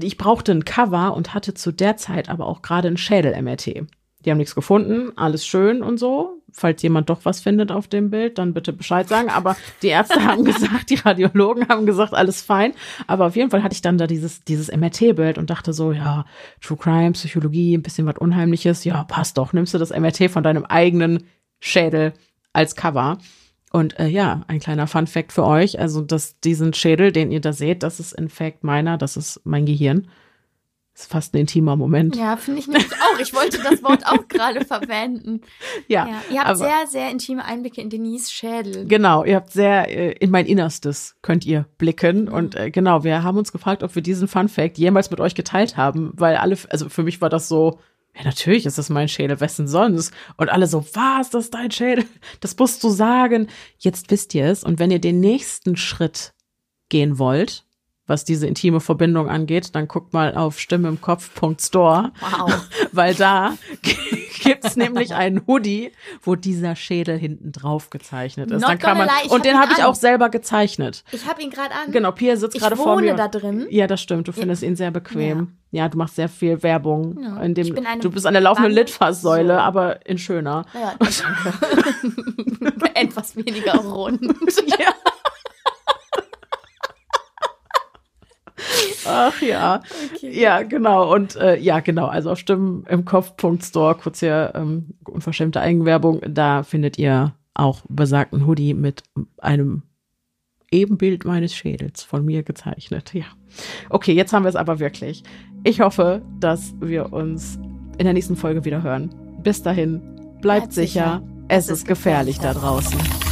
A: ich brauchte ein Cover und hatte zu der Zeit aber auch gerade ein Schädel-MRT. Die haben nichts gefunden, alles schön und so. Falls jemand doch was findet auf dem Bild, dann bitte Bescheid sagen. Aber die Ärzte haben gesagt, die Radiologen haben gesagt, alles fein. Aber auf jeden Fall hatte ich dann da dieses, dieses MRT-Bild und dachte so, ja, True Crime, Psychologie, ein bisschen was Unheimliches. Ja, passt doch. Nimmst du das MRT von deinem eigenen Schädel als Cover. Und äh, ja, ein kleiner Fun Fact für euch. Also, dass diesen Schädel, den ihr da seht, das ist in fact meiner, das ist mein Gehirn ist fast ein intimer Moment.
B: Ja, finde ich nämlich auch. Ich wollte das Wort auch gerade verwenden.
A: Ja,
B: ja. Ihr habt sehr, sehr intime Einblicke in Denise Schädel.
A: Genau, ihr habt sehr äh, in mein Innerstes könnt ihr blicken. Mhm. Und äh, genau, wir haben uns gefragt, ob wir diesen Fun Fact jemals mit euch geteilt haben, weil alle, also für mich war das so, ja, natürlich ist das mein Schädel, wessen sonst? Und alle so, was, das ist dein Schädel? Das musst du sagen. Jetzt wisst ihr es. Und wenn ihr den nächsten Schritt gehen wollt, was diese intime Verbindung angeht, dann guckt mal auf Stimme im Kopf.store.
B: Wow.
A: Weil da gibt's nämlich einen Hoodie, wo dieser Schädel hinten drauf gezeichnet ist.
B: Not
A: dann kann man,
B: lie,
A: und den habe ich auch selber gezeichnet.
B: Ich habe ihn gerade an.
A: Genau, Pia sitzt gerade vor mir.
B: Ich wohne da drin.
A: Ja, das stimmt. Du findest ihn sehr bequem. Ja. ja. du machst sehr viel Werbung. Ja. In dem, du bist eine laufende Litfaßsäule, so. aber in schöner.
B: Ja, danke. Etwas weniger rund.
A: ja. Ach ja. Okay. Ja, genau. Und äh, ja, genau. Also auf Stimmen im Kopf.store, kurz hier ähm, unverschämte Eigenwerbung, da findet ihr auch besagten Hoodie mit einem Ebenbild meines Schädels von mir gezeichnet. Ja. Okay, jetzt haben wir es aber wirklich. Ich hoffe, dass wir uns in der nächsten Folge wieder hören. Bis dahin, bleibt, bleibt sicher. sicher. Es ist gefährlich da draußen.